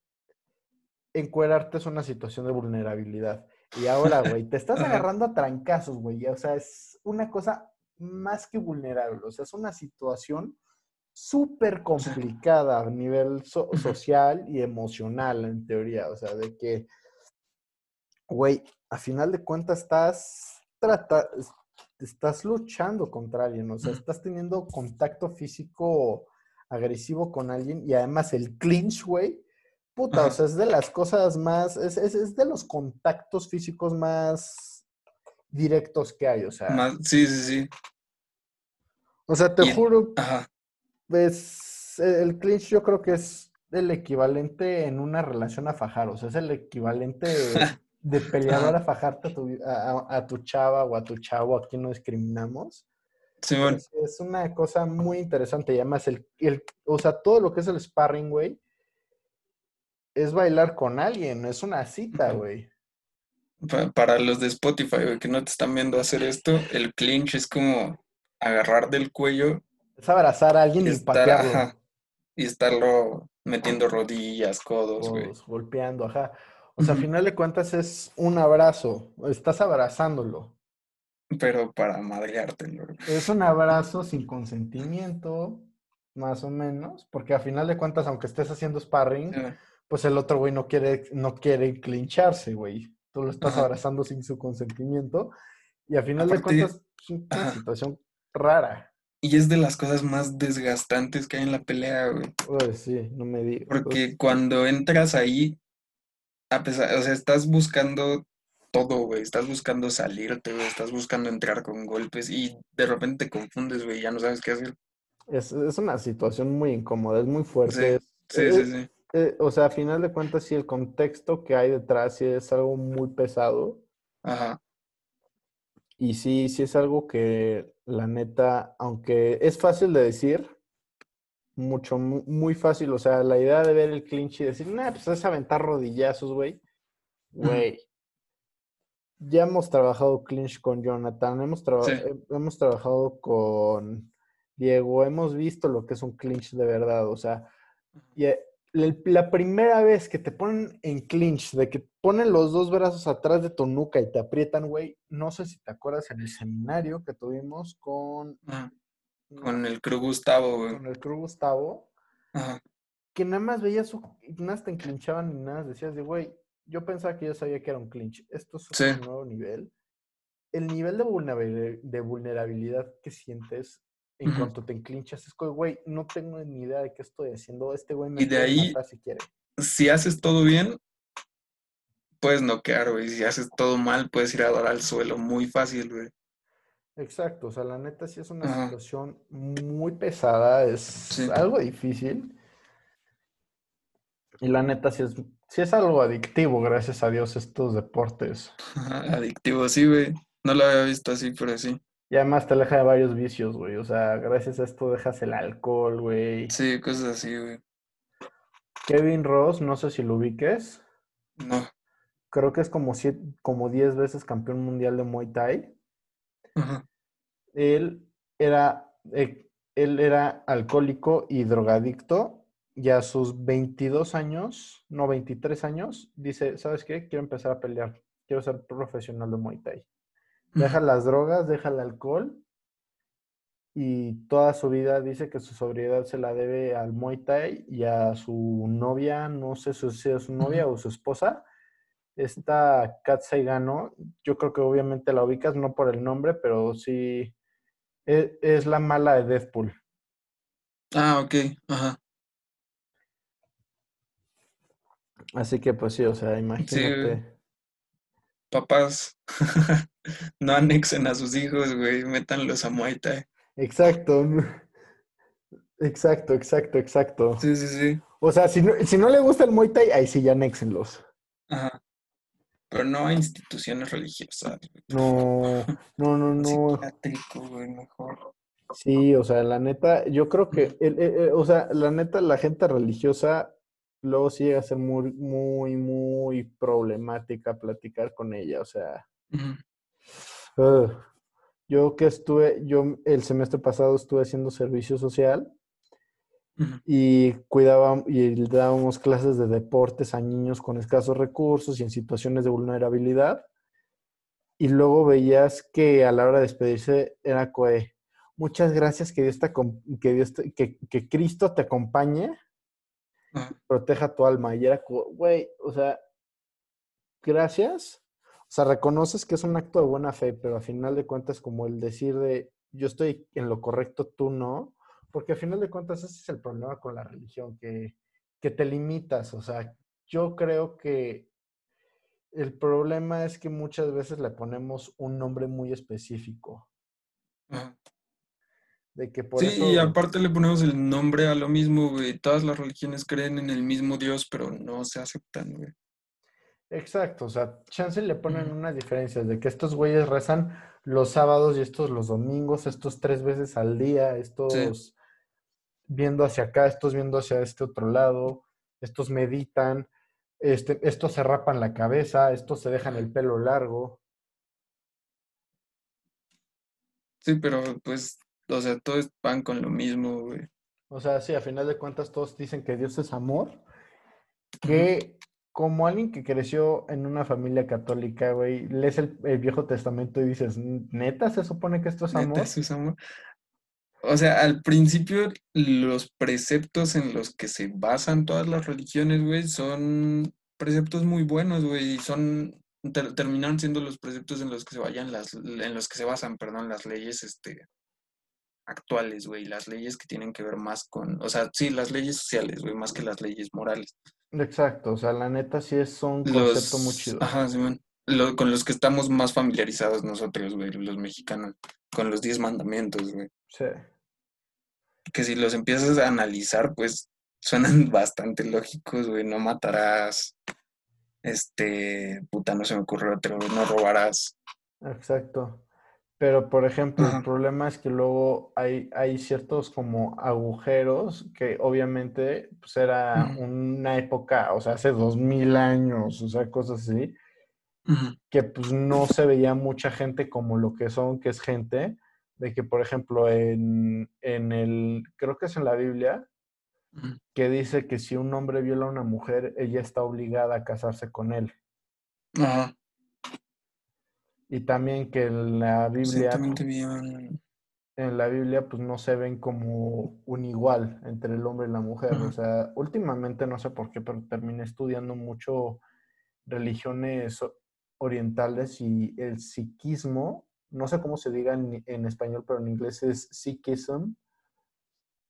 encuerarte es una situación de vulnerabilidad. Y ahora, güey, te estás agarrando a trancazos, güey, o sea, es una cosa más que vulnerable, o sea, es una situación súper complicada a nivel so- social y emocional, en teoría, o sea, de que, güey, a final de cuentas estás, trata, es- estás luchando contra alguien, o sea, estás teniendo contacto físico agresivo con alguien y además el clinch, güey, puta, o sea, es de las cosas más, es, es, es de los contactos físicos más directos que hay, o sea, Más, sí, sí, sí. o sea, te Y- juro, Ajá. pues el clinch yo creo que es el equivalente en una relación a fajar, o sea, es el equivalente de peleador a fajarte a tu, a, tu chava o a tu chavo, aquí no discriminamos. Es, es una cosa muy interesante y además el, el, o sea, todo lo que es el sparring, güey, es bailar con alguien, es una cita, güey. Pa- para los de Spotify, güey, que no te están viendo hacer esto, el clinch es como agarrar del cuello Es abrazar a alguien y estar, patearlo, ajá, y estarlo metiendo rodillas, codos, güey. codos, golpeando, ajá. O sea, a Ujú. final de cuentas es un abrazo, estás abrazándolo. Pero para madreártelo. Es un abrazo sin consentimiento, más o menos, porque a final de cuentas, aunque estés haciendo sparring, Ah, pues el otro güey no quiere, no quiere clincharse, güey. Tú lo estás Ajá. abrazando sin su consentimiento y a final Aparte- de cuentas es una Ajá. situación rara. Y es de las cosas más desgastantes que hay en la pelea, güey. Uy, sí, no me digas. Porque cuando entras ahí, a pesar, o sea, estás buscando todo, güey. Estás buscando salirte, güey. Estás buscando entrar con golpes y de repente te confundes, güey. Ya no sabes qué hacer. Es, es una situación muy incómoda, es muy fuerte. Sí, Eh, sí, sí. eh, o sea, a final de cuentas, sí, el contexto que hay detrás sí es algo muy pesado. Ajá. Y sí, sí es algo que la neta, aunque es fácil de decir, mucho, mu- muy fácil. O sea, la idea de ver el clinch y decir, nah, pues es aventar rodillazos, güey. Güey. Ya hemos trabajado clinch con Jonathan, hemos, traba- Sí. eh, hemos trabajado con Diego, hemos visto lo que es un clinch de verdad. O sea, y, eh, la primera vez que te ponen en clinch, de que ponen los dos brazos atrás de tu nuca y te aprietan, güey, no sé si te acuerdas en el seminario que tuvimos con. Con el crew Gustavo, güey. con el crew Gustavo, Ajá. que nada más veías, su, nada te enclinchaban ni nada, decías de, güey, yo pensaba que yo sabía que era un clinch, esto es Sí. un nuevo nivel. El nivel de, vulnerabil- de vulnerabilidad que sientes en cuanto te enclinchas es que, güey, no tengo ni idea de qué estoy haciendo, este güey me Y de ahí- matar si quiere. Si haces todo bien, puedes noquear, güey. Si haces todo mal, puedes ir a dar al suelo muy fácil, güey. Exacto, o sea, la neta sí es una Ajá. situación muy pesada, es Sí. algo difícil. Y la neta sí es, sí es algo adictivo, gracias a Dios, estos deportes. Ajá, Adictivo, sí, güey. No lo había visto así, pero sí. Y además te aleja de varios vicios, güey. O sea, gracias a esto dejas el alcohol, güey. Sí, cosas así, güey. Kevin Ross, no sé si lo ubiques. No. Creo que es como, siete, como 10 veces campeón mundial de Muay Thai. Ajá. Él era, eh, él era alcohólico y drogadicto y a sus 22 años, no 23 años, dice, ¿sabes qué? Quiero empezar a pelear, quiero ser profesional de Muay Thai. Deja las drogas, deja el alcohol y toda su vida dice que su sobriedad se la debe al Muay Thai y a su novia, no sé si es su novia o su esposa, esta Kat Saigano, yo creo que obviamente la ubicas, no por el nombre, pero sí es, es la mala de Deadpool. Ah, ok. Ajá. Así que pues sí, o sea, imagínate. Papás, no anexen a sus hijos, güey. Métanlos a Muay Thai. Exacto. Exacto, exacto, exacto. Sí, sí, sí. O sea, si no, si no le gusta el Muay Thai, ahí sí ya anéxenlos. Ajá. Pero no a instituciones religiosas. No, no, no, no. Psiquiátrico, güey, mejor. Sí, o sea, la neta, yo creo que, el- el- el- o sea, la neta, la gente religiosa luego sí llega a ser muy, muy, muy problemática platicar con ella, o sea, yo que estuve, yo el semestre pasado estuve haciendo servicio social Y cuidábamos y dábamos clases de deportes a niños con escasos recursos y en situaciones de vulnerabilidad. Y luego veías que a la hora de despedirse era coe, muchas gracias, que Dios te, que, Dios te- que, que Cristo te acompañe, Ajá. proteja tu alma. Y era güey, o sea, gracias. O sea, reconoces que es un acto de buena fe, pero a final de cuentas como el decir de yo estoy en lo correcto, tú no, porque a final de cuentas ese es el problema con la religión, que, que te limitas. O sea, yo creo que el problema es que muchas veces le ponemos un nombre muy específico, Ajá. de que por Sí, eso... y aparte le ponemos el nombre a lo mismo, güey. Todas las religiones creen en el mismo Dios, pero no se aceptan, güey. Exacto, o sea, chance le ponen unas diferencias de que estos güeyes rezan los sábados y estos los domingos, estos tres veces al día, estos viendo hacia acá, estos viendo hacia este otro lado, estos meditan, este, estos se rapan la cabeza, estos se dejan el pelo largo. Sí, pero pues, o sea, todos van con lo mismo, güey. O sea, sí, a final de cuentas todos dicen que Dios es amor, que como alguien que creció en una familia católica, güey, lees el, el Viejo Testamento y dices, ¿neta se supone que esto es Neta, amor? eso es amor. O sea, al principio los preceptos en los que se basan todas las religiones, güey, son preceptos muy buenos, güey, y son terminaron siendo los preceptos en los que se vayan las en los que se basan, perdón, las leyes este actuales, güey, las leyes que tienen que ver más con, o sea, sí, las leyes sociales, güey, más que las leyes morales. Exacto, o sea, la neta sí es un concepto muy chido. Ajá, sí, con los que estamos más familiarizados nosotros, güey, los mexicanos, con los diez mandamientos, güey. Sí. Que si los empiezas a analizar, pues suenan bastante lógicos, güey, no matarás, este, puta, no se me ocurre otro, no robarás. Exacto. Pero, por ejemplo, el problema es que luego hay, hay ciertos como agujeros que obviamente pues era una época, o sea, hace dos mil años, o sea, cosas así, que pues no se veía mucha gente como lo que son, que es gente, de que, por ejemplo, en, en el, creo que es en la Biblia, que dice que si un hombre viola a una mujer, ella está obligada a casarse con él. Y también que en la Biblia, en la Biblia, pues no se ven como un igual entre el hombre y la mujer. O sea, últimamente no sé por qué, pero terminé estudiando mucho religiones orientales y el psiquismo, no sé cómo se diga en, español, pero en inglés es Sikhism,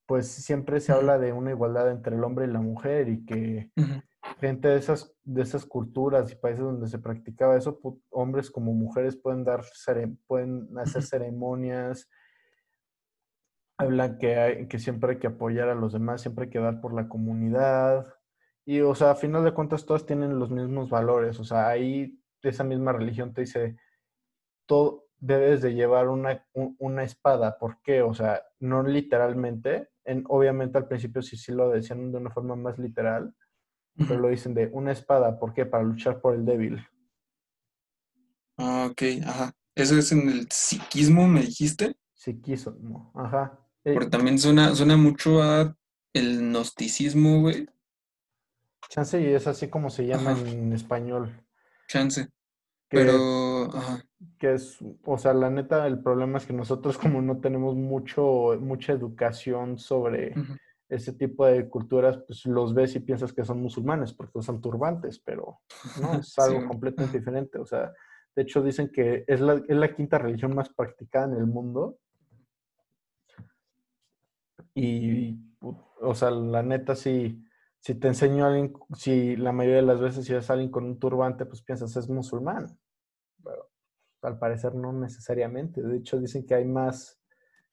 pues siempre se habla de una igualdad entre el hombre y la mujer y que gente de esas, de esas culturas y países donde se practicaba eso, hombres como mujeres pueden, dar, pueden hacer ceremonias, hablan que, hay, que siempre hay que apoyar a los demás, siempre hay que dar por la comunidad. Y, o sea, a final de cuentas, todas tienen los mismos valores. O sea, ahí esa misma religión te dice, todo, debes de llevar una, una espada. ¿Por qué? O sea, no literalmente. En, obviamente al principio sí, sí lo decían de una forma más literal, pero lo dicen de una espada. ¿Por qué? Para luchar por el débil. Ah, ok, ajá. ¿Eso es en el psiquismo, me dijiste? Psiquismo, ajá. Eh, Porque también suena, suena mucho a el gnosticismo, güey. Chance y es así como se llama en español. Chance. pero, ajá. Que es, o sea, la neta, el problema es que nosotros como no tenemos mucho, mucha educación sobre ese tipo de culturas, pues los ves y piensas que son musulmanes porque usan turbantes, pero no, es algo completamente diferente. O sea, de hecho dicen que es la, es la quinta religión más practicada en el mundo. Y, o sea, la neta, si, si te enseño a alguien, si la mayoría de las veces si ves a alguien con un turbante, pues piensas es musulmán. Pero al parecer no necesariamente. De hecho, dicen que hay más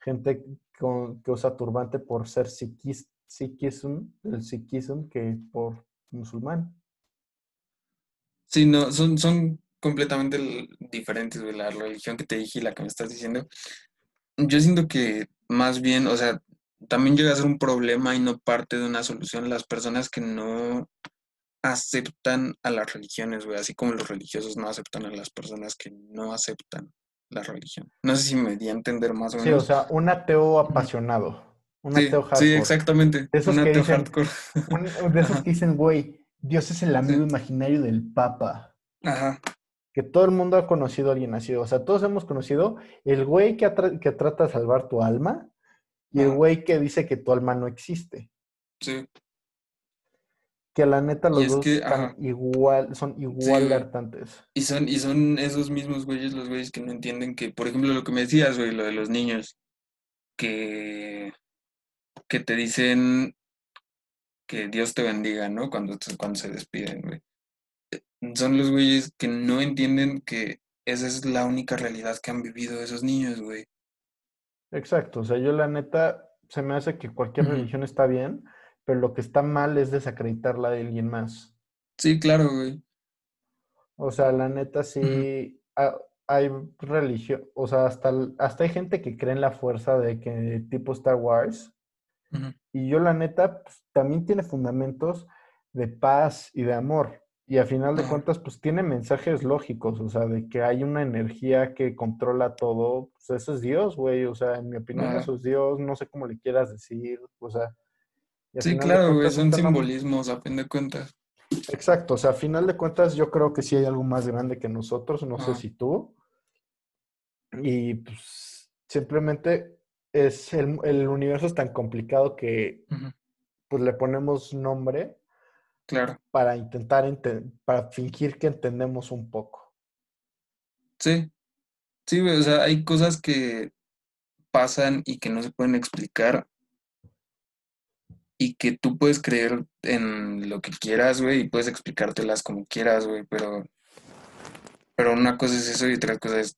gente que usa turbante por ser sikhism, el sikhism, que por musulmán. Sí, no, son, son completamente diferentes, de la religión que te dije y la que me estás diciendo. Yo siento que más bien, o sea, también llega a ser un problema y no parte de una solución las personas que no aceptan a las religiones, güey, así como los religiosos no aceptan a las personas que no aceptan la religión. No sé si me di a entender más o menos. Sí, o sea, un ateo apasionado. Un ateo hardcore. Sí, exactamente. De esos un ateo hardcore. de esos que dicen, güey, Dios es el amigo imaginario del Papa. Ajá. Que todo el mundo ha conocido a alguien así. O sea, todos hemos conocido el güey que, que trata de salvar tu alma y el güey que dice que tu alma no existe. Sí. Que la neta los dos están igual, son igual de hartantes. Y son, y son esos mismos güeyes, los güeyes que no entienden que, por ejemplo, lo que me decías, güey, lo de los niños, que, que te dicen que Dios te bendiga, ¿no? Cuando, cuando se despiden, güey. Son los güeyes que no entienden que esa es la única realidad que han vivido esos niños, güey. Exacto, o sea, yo la neta, se me hace que cualquier religión está bien, pero lo que está mal es desacreditarla de alguien más. Sí, claro, güey. O sea, la neta sí hay religión, o sea, hasta, hasta hay gente que cree en la fuerza de que tipo Star Wars. Y yo la neta pues, también tiene fundamentos de paz y de amor. Y a final de cuentas, pues tiene mensajes lógicos, o sea, de que hay una energía que controla todo. Pues eso es Dios, güey. O sea, en mi opinión, eso es Dios. No sé cómo le quieras decir. O sea, Sí, claro, güey, son simbolismos a fin de cuentas. Exacto, o sea, a final de cuentas yo creo que sí hay algo más grande que nosotros, no sé si tú. Y pues simplemente es el, el universo es tan complicado que pues le ponemos nombre Claro. para intentar, para fingir que entendemos un poco. Sí, sí, o sea, hay cosas que pasan y que no se pueden explicar y que tú puedes creer en lo que quieras, güey, y puedes explicártelas como quieras, güey, pero, pero una cosa es eso y otra cosa es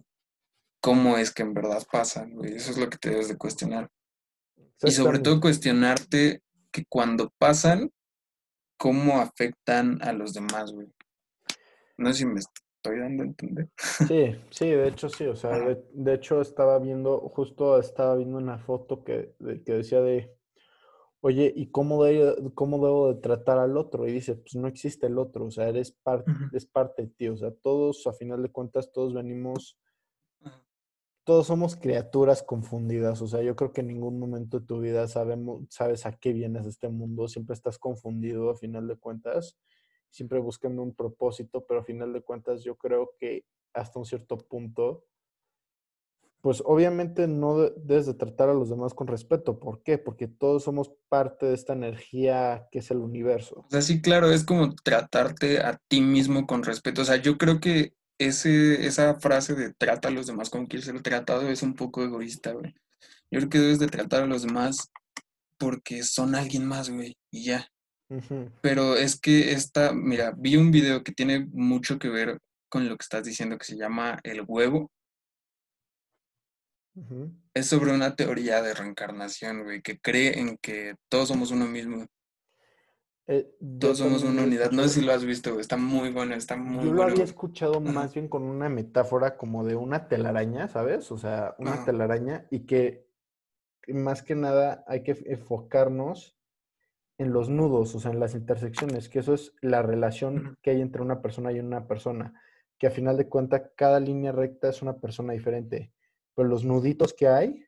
cómo es que en verdad pasan, güey. Eso es lo que te debes de cuestionar. Y sobre todo cuestionarte que cuando pasan, cómo afectan a los demás, güey. No sé si me estoy dando a entender. Sí, sí, de hecho sí, o sea, de, de hecho estaba viendo, justo estaba viendo una foto que, de- que decía de, oye, ¿y cómo, de, cómo debo de tratar al otro? Y dice, pues no existe el otro, o sea, eres parte, es parte de ti, o sea, todos, a final de cuentas, todos venimos. Todos somos criaturas confundidas, o sea, yo creo que en ningún momento de tu vida sabes a qué vienes a este mundo, siempre estás confundido a final de cuentas, siempre buscando un propósito, pero a final de cuentas yo creo que hasta un cierto punto, pues obviamente no de- debes de tratar a los demás con respeto. ¿Por qué? Porque todos somos parte de esta energía que es el universo. O sea, sí, claro, es como tratarte a ti mismo con respeto. O sea, yo creo que ese, esa frase de trata a los demás como quieres ser tratado es un poco egoísta, güey. Yo creo que debes de tratar a los demás porque son alguien más, güey, y ya. Pero es que esta, mira, vi un video que tiene mucho que ver con lo que estás diciendo, que se llama El huevo. Es sobre una teoría de reencarnación, güey, que cree en que todos somos uno mismo, Eh, todos somos una unidad. No sé si lo has visto, güey, está muy bueno, está muy Yo lo bueno, había escuchado más bien con una metáfora como de una telaraña, ¿sabes? O sea, una ajá, telaraña y que más que nada hay que enfocarnos en los nudos, o sea, en las intersecciones, que eso es la relación que hay entre una persona y una persona, que a final de cuentas cada línea recta es una persona diferente, pero los nuditos que hay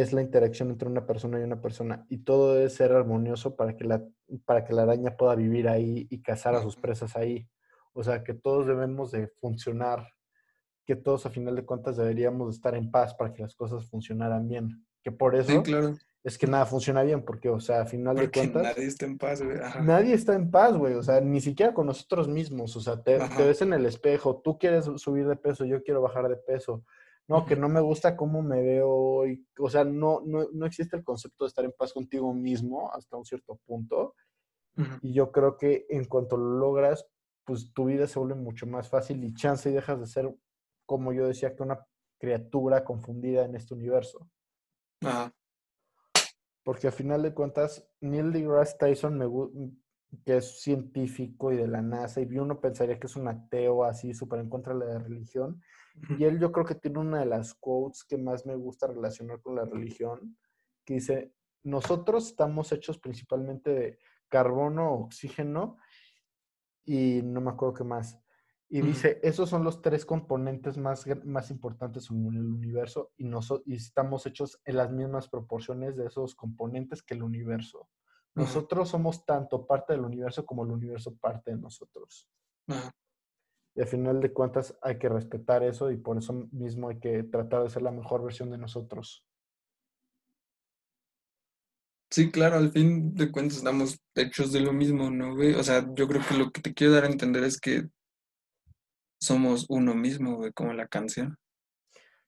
es la interacción entre una persona y una persona y todo debe ser armonioso para que la, para que la araña pueda vivir ahí y cazar a sus presas ahí. O sea, que todos debemos de funcionar, que todos a final de cuentas deberíamos de estar en paz para que las cosas funcionaran bien. Que por Sí, eso claro, es que nada funciona bien, porque, o sea, a final de cuentas, nadie está en paz, güey. Ajá, nadie está en paz, güey. O sea, ni siquiera con nosotros mismos. O sea, te, ves en el espejo, tú quieres subir de peso, yo quiero bajar de peso. No, que no me gusta cómo me veo hoy. O sea, no, no, no existe el concepto de estar en paz contigo mismo hasta un cierto punto. Y yo creo que en cuanto lo logras, pues tu vida se vuelve mucho más fácil y chance y dejas de ser, como yo decía, que una criatura confundida en este universo. Ajá, Porque a final de cuentas, Neil deGrasse Tyson, me, que es científico y de la NASA, y uno pensaría que es un ateo así, súper en contra de la religión. Y él yo creo que tiene una de las quotes que más me gusta relacionar con la religión, que dice, nosotros estamos hechos principalmente de carbono, oxígeno y no me acuerdo qué más. Y dice, esos son los tres componentes más, más importantes en el universo y, noso- y estamos hechos en las mismas proporciones de esos componentes que el universo. Nosotros somos tanto parte del universo como el universo parte de nosotros. ajá. Y al final de cuentas hay que respetar eso y por eso mismo hay que tratar de ser la mejor versión de nosotros. Sí, claro, al fin de cuentas estamos hechos de lo mismo, ¿no, güey? O sea, yo creo que lo que te quiero dar a entender es que somos uno mismo, güey, como la canción.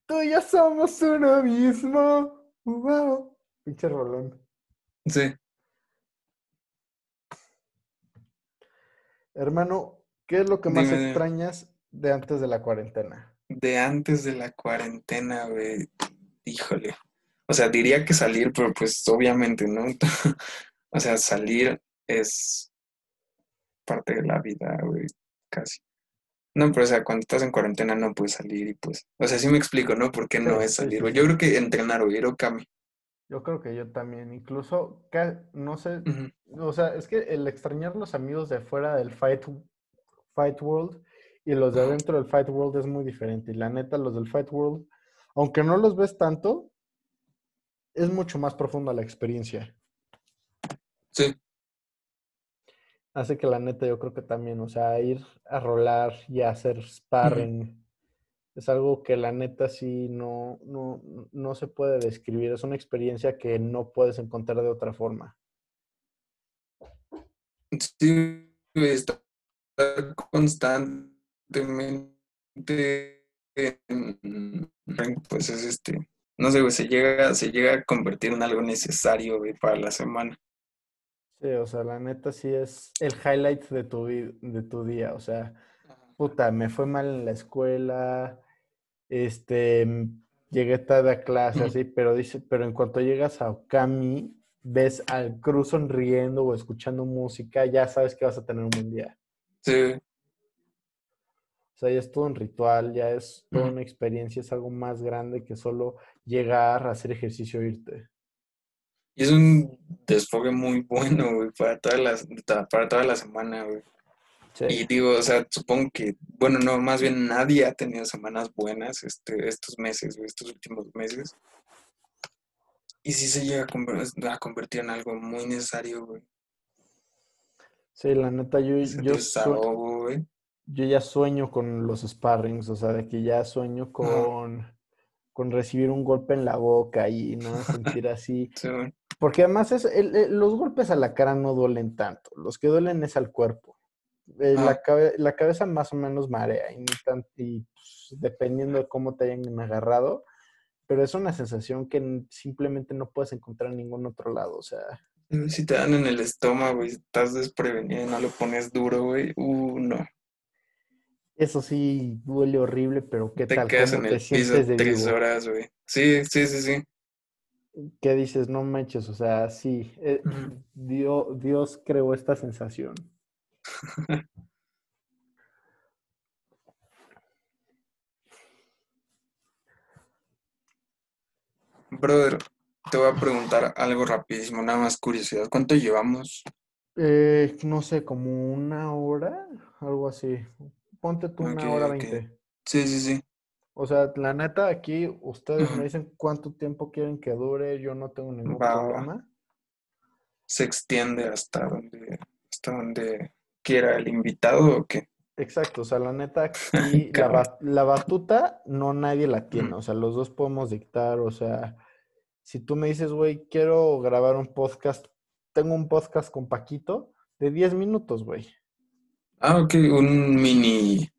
Tú y yo somos uno mismo. Wow. Pinche rolón. Sí, Hermano, ¿qué es lo que más dime, extrañas de antes de la cuarentena? De antes de la cuarentena, güey, híjole. O sea, diría que salir, pero pues obviamente, ¿no? O sea, salir es parte de la vida, güey, casi. No, pero o sea, cuando estás en cuarentena no puedes salir y pues, o sea, sí me explico, ¿no? ¿Por qué no Sí, es salir, sí? Yo creo que entrenar, güey, ir a Okami. Yo creo que yo también. Incluso, no sé, o sea, es que el extrañar los amigos de fuera del Fight, Fight World y los de ajá. adentro del Fight World es muy diferente. Y la neta, los del Fight World, aunque no los ves tanto, es mucho más profunda la experiencia. Sí, Así que la neta yo creo que también, o sea, ir a rolar y a hacer sparring Es algo que la neta sí no, no, no se puede describir. Es una experiencia que no puedes encontrar de otra forma. Sí, constantemente en, pues es este, no sé, se llega, se llega a convertir en algo necesario, para la semana. Sí, o sea, la neta sí es el highlight de tu, de tu día, o sea, puta, me fue mal en la escuela, este, llegué tarde a clase, así, pero dice, pero en cuanto llegas a Okami, ves al Cruz sonriendo o escuchando música, ya sabes que vas a tener un buen día. Sí. O sea, ya es todo un ritual, ya es toda una experiencia, es algo más grande que solo llegar a hacer ejercicio e irte. Y es un desfogue muy bueno, güey, para toda la, para toda la semana, güey. Y digo, o sea, supongo que, bueno, no, más bien nadie ha tenido semanas buenas este, estos meses, estos últimos meses. Y sí se llega a convertir, en algo muy necesario, güey. Sí, la neta, yo, yo, yo ya sueño con los sparrings, o sea, de que ya sueño con, con recibir un golpe en la boca y no sentir así. Porque además es, los golpes a la cara no duelen tanto, los que duelen es al cuerpo. Eh, la, la, cabeza más o menos marea y, y pues, dependiendo de cómo te hayan agarrado, pero es una sensación que simplemente no puedes encontrar en ningún otro lado, o sea. Si te dan en el estómago y estás desprevenido y no lo pones duro, güey, uh, no. Eso sí duele horrible, pero ¿qué te tal? Quedas en el piso tres horas, güey. Sí, sí, sí, sí. ¿Qué dices? No manches, o sea, sí. Eh, Dios, Dios creó esta sensación. Brother, te voy a preguntar algo rapidísimo, nada más curiosidad. ¿Cuánto llevamos? Eh, no sé, como una hora, algo así. Ponte tú una hora veinte. Sí, sí, sí. O sea, la neta, aquí ustedes me dicen cuánto tiempo quieren que dure, yo no tengo ningún problema. ¿Se extiende hasta donde, hasta donde quiera el invitado o qué? Exacto, o sea, la neta, aquí la, batuta no nadie la tiene, o sea, los dos podemos dictar, o sea, si tú me dices, güey, quiero grabar un podcast, tengo un podcast con Paquito de 10 minutos, güey. Ah, ok, un mini,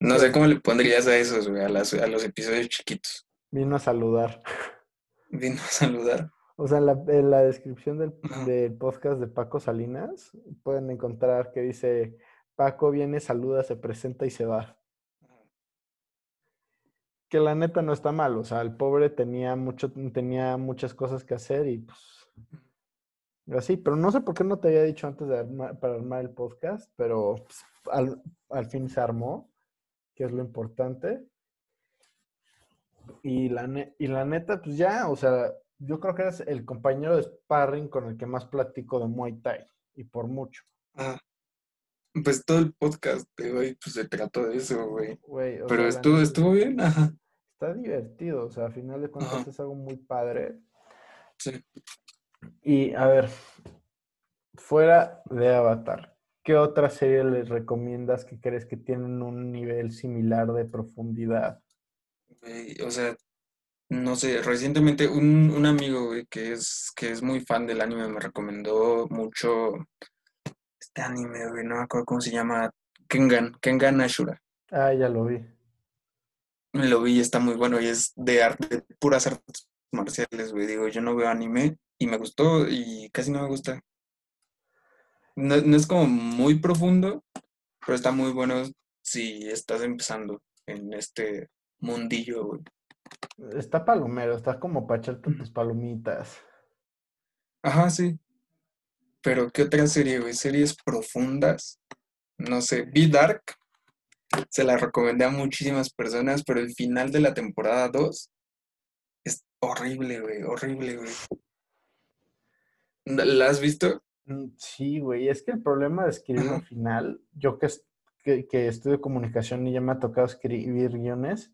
no sé cómo le pondrías a esos, güey, a, a los episodios chiquitos. Vino a saludar. Vino a saludar. O sea, en la, en la descripción del, del, podcast de Paco Salinas pueden encontrar que dice, Paco viene, saluda, se presenta y se va. Que la neta no está mal, o sea, el pobre tenía, mucho, tenía muchas cosas que hacer y pues así, pero no sé por qué no te había dicho antes de para armar el podcast, pero pues, al, fin se armó, que es lo importante. Y la, y la neta, pues ya, o sea, yo creo que eres el compañero de sparring con el que más platico de Muay Thai, y por mucho. Ah, pues todo el podcast de hoy pues, se trató de eso, güey. Pero estuvo, estuvo bien, ajá. Está divertido, o sea, a final de cuentas es algo muy padre. Sí. Y a ver, fuera de Avatar, ¿qué otra serie les recomiendas que crees que tienen un nivel similar de profundidad? o sea, no sé, recientemente un, un amigo, que es, que es muy fan del anime me recomendó mucho este anime, güey, no me acuerdo cómo se llama, Kengan, Kengan Ashura. Ah, ya lo vi. Lo vi y está muy bueno y es de arte, puras artes marciales, güey. Digo, yo no veo anime y me gustó y casi no me gusta. No, no es como muy profundo, pero está muy bueno si estás empezando en este mundillo, güey. Está palomero, está como para echarte tus palomitas. Ajá, sí. Pero, ¿qué otra serie, güey? Series profundas. No sé, Be Dark. Se la recomendé a muchísimas personas, pero el final de la temporada 2 es horrible, güey. Horrible, güey. ¿La has visto? Mm, sí, güey. Es que el problema de escribir un final, yo que, que, que, estudio comunicación y ya me ha tocado escribir guiones,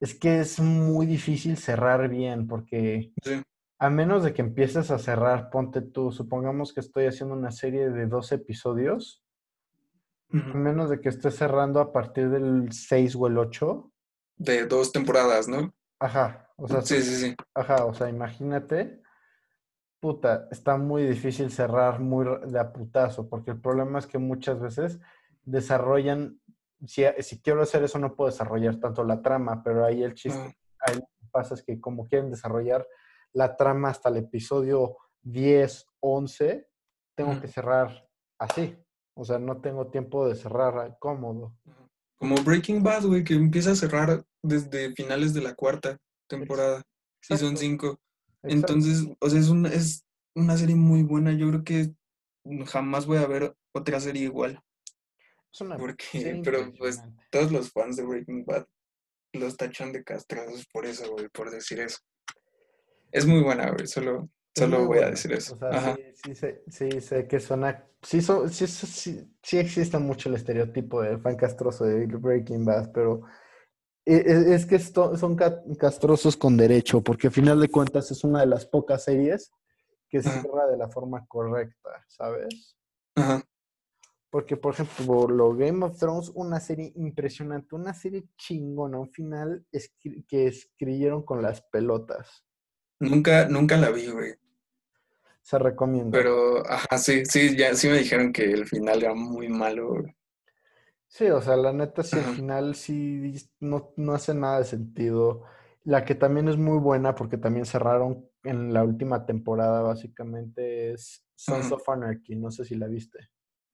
es que es muy difícil cerrar bien porque a menos de que empieces a cerrar, ponte tú, supongamos que estoy haciendo una serie de dos episodios, a menos de que esté cerrando a partir del 6 o el 8, de dos temporadas, ¿no? Ajá, o sea, Sí, sí, sí. ajá, o sea, imagínate, puta, está muy difícil cerrar muy de a putazo, porque el problema es que muchas veces desarrollan, si, si quiero hacer eso no puedo desarrollar tanto la trama, pero ahí el chiste, Ah, ahí lo que pasa es que como quieren desarrollar la trama hasta el episodio 10, 11, tengo que cerrar así, o sea, no tengo tiempo de cerrar cómodo. Como Breaking Bad, güey, que empieza a cerrar desde finales de la cuarta temporada. Y son Exacto, cinco. exacto. Entonces, o sea, es una, es una serie muy buena. Yo creo que jamás voy a ver otra serie igual. Es una Porque, pero pues todos los fans de Breaking Bad los tachan de castrados por eso, güey, por decir eso. Es muy buena, güey, solo, solo voy a decir eso. O sea, Ajá. sí, sí, sé, sí sé que suena. Sí, so- sí, sí, sí, sí existe mucho el estereotipo del fan castroso de Breaking Bad, pero e- e- es que esto- son ca- castrosos con derecho, porque al final de cuentas es una de las pocas series que Ajá. cierra de la forma correcta, ¿sabes? Ajá. Porque, por ejemplo, lo Game of Thrones, una serie impresionante, una serie chingona, un final escri- que escribieron con las pelotas. Nunca, nunca la vi, güey. Se recomienda. Pero, ajá, sí, sí, ya sí me dijeron que el final era muy malo, güey. Sí, o sea, la neta, sí, al final sí no, no hace nada de sentido. La que también es muy buena, porque también cerraron en la última temporada, básicamente, es Sons of Anarchy. No sé si la viste.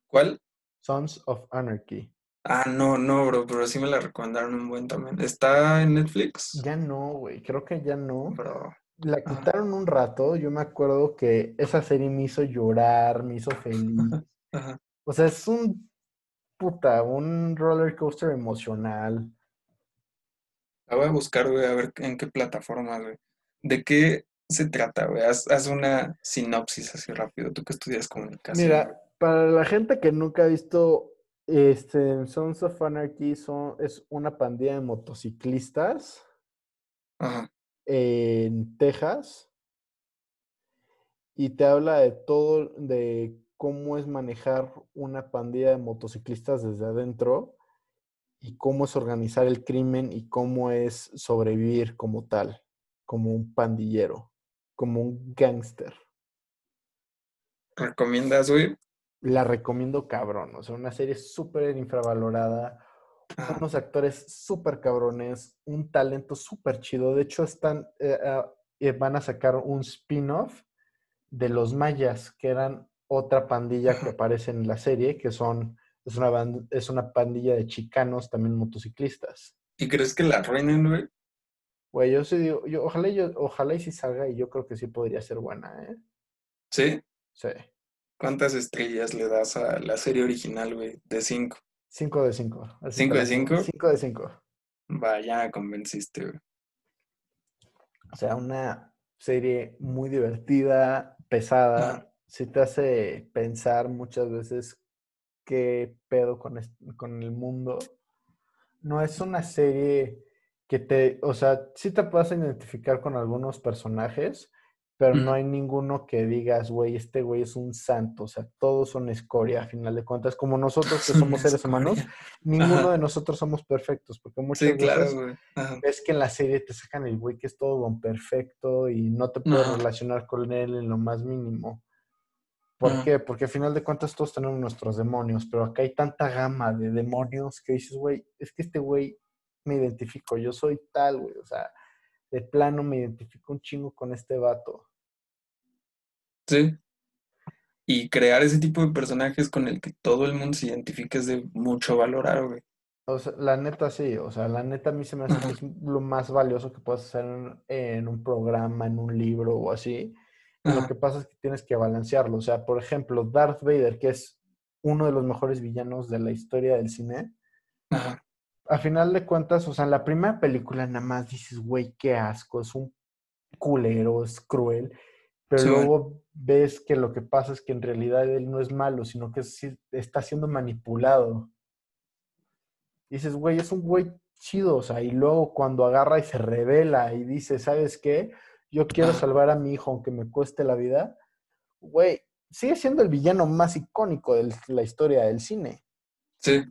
¿Cuál? Sons of Anarchy. Ah, no, no, bro, pero sí me la recomendaron un buen también. ¿Está en Netflix? Ya no, güey, creo que ya no. Bro. La quitaron un rato. Yo me acuerdo que esa serie me hizo llorar, me hizo feliz. Ajá. O sea, es un puta, un roller coaster emocional. La voy a buscar, güey, a ver en qué plataforma, güey. ¿De qué se trata, güey? Haz, haz una sinopsis así rápido, tú que estudias comunicación, güey. Mira, para la gente que nunca ha visto este Sons of Anarchy, son, es una pandilla de motociclistas Ajá. En Texas y te habla de todo, de cómo es manejar una pandilla de motociclistas desde adentro y cómo es organizar el crimen y cómo es sobrevivir como tal, como un pandillero, como un gángster. ¿Recomiendas, güey? La recomiendo cabrón, o sea, una serie súper infravalorada. Unos actores súper cabrones, un talento súper chido. De hecho, están, eh, ah, eh, van a sacar un spin-off de los mayas, que eran otra pandilla que aparece en la serie, que son, es una, band- es una pandilla de chicanos, también motociclistas. ¿Y crees que la arruinen, güey? Güey, yo sí digo, yo, ojalá, y yo, ojalá y sí salga, y yo creo que sí podría ser buena, ¿eh? ¿Sí? Sí. ¿Cuántas estrellas le das a la serie original, güey? De cinco. 5 de 5. ¿Cinco de cinco? 5 de 5. Va, ya me convenciste, güey. O sea, una serie muy divertida, pesada, Ajá. sí te hace pensar muchas veces qué pedo con, est- con el mundo. No es una serie que te, o sea, sí te puedes identificar con algunos personajes, pero no Ujú. hay ninguno que digas, güey, este güey es un santo, o sea, todos son escoria, a final de cuentas, como nosotros que somos seres humanos, ninguno Ajá. de nosotros somos perfectos, porque muchas Sí, claro, veces. Ajá. ves que en la serie te sacan el güey que es todo don perfecto y no te puedes Ajá. relacionar con él en lo más mínimo. ¿Por Ajá. qué? Porque al final de cuentas todos tenemos nuestros demonios, pero acá hay tanta gama de demonios que dices, güey, es que este güey me identifico, yo soy tal, güey, o sea, de plano me identifico un chingo con este vato. Sí. Y crear ese tipo de personajes con el que todo el mundo se identifique es de mucho valorar, güey. O sea, la neta sí, o sea, la neta a mí se me hace que Ajá. es lo más valioso que puedes hacer en, en un programa, en un libro o así. Lo que pasa es que tienes que balancearlo. O sea, por ejemplo, Darth Vader, que es uno de los mejores villanos de la historia del cine, Ajá. A final de cuentas, o sea, en la primera película nada más dices, güey, qué asco, es un culero, es cruel, pero Sí, bueno. luego ves que lo que pasa es que en realidad él no es malo, sino que está siendo manipulado. Y dices, güey, es un güey chido, o sea, y luego cuando agarra y se revela y dice, ¿sabes qué? Yo quiero salvar a mi hijo aunque me cueste la vida, güey, sigue siendo el villano más icónico de la historia del cine. Sí.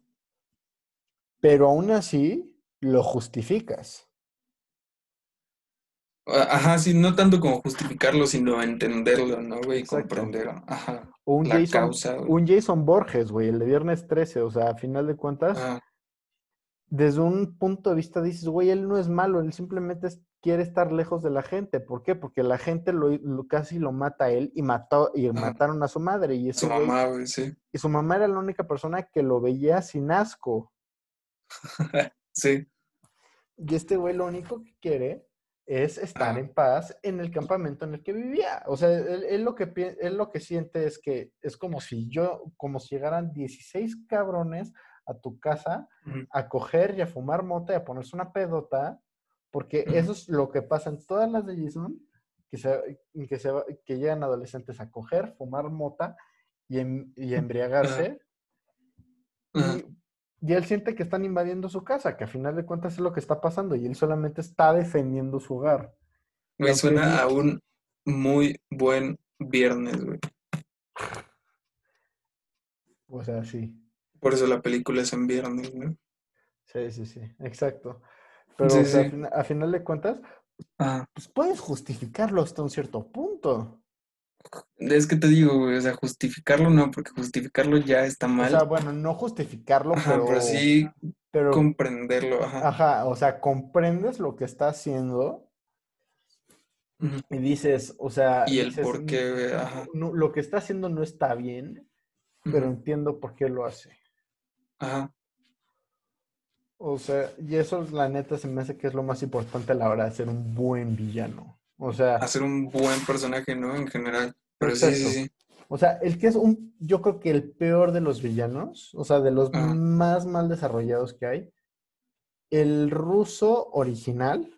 Pero aún así, lo justificas. Ajá, sí, no tanto como justificarlo, sino entenderlo, ¿no, güey? Exacto. Comprender, ajá, O un la Jason, causa, un Jason Borges, güey, el de Viernes 13, o sea, a final de cuentas, Ajá, desde un punto de vista dices, güey, él no es malo, él simplemente quiere estar lejos de la gente. ¿Por qué? Porque la gente lo, lo- casi lo mata a él y mató y Ajá. mataron a su madre y su mamá, güey, sí. y su mamá era la única persona que lo veía sin asco. Sí, Y este güey lo único que quiere es estar en paz en el campamento en el que vivía. O sea, él, él lo que él lo que siente es que es como si yo, como si llegaran 16 cabrones a tu casa a coger y a fumar mota y a ponerse una pedota, porque eso es lo que pasa en todas las de Jason, que, se, que, se, que llegan adolescentes a coger, fumar mota y, em- y embriagarse. Y, y él siente que están invadiendo su casa, que a final de cuentas es lo que está pasando y él solamente está defendiendo su hogar. Aunque suena a un muy buen viernes, güey. O sea, sí, Por eso la película es en viernes, ¿no? sí, sí, sí, exacto. Pero Sí, o sea, a final de cuentas, Ajá. pues puedes justificarlo hasta un cierto punto. Es que te digo, güey, o sea, justificarlo no, porque justificarlo ya está O mal. sea, bueno, no justificarlo, Ajá, pero, pero sí pero, comprenderlo, ajá. ajá, o sea, comprendes lo que está haciendo y dices, o sea, Y el dices, por qué, güey, ajá. "No, lo que está haciendo no está bien, pero entiendo por qué lo hace. Ajá. O sea, y eso la neta se me hace que es lo más importante a la hora de ser un buen villano. O sea, Hacer un buen personaje, ¿no? En general. Pero sí, sí, sí. o sea, el que es un, yo creo que el peor de los villanos, o sea, de los Ajá. más mal desarrollados que hay, el ruso original,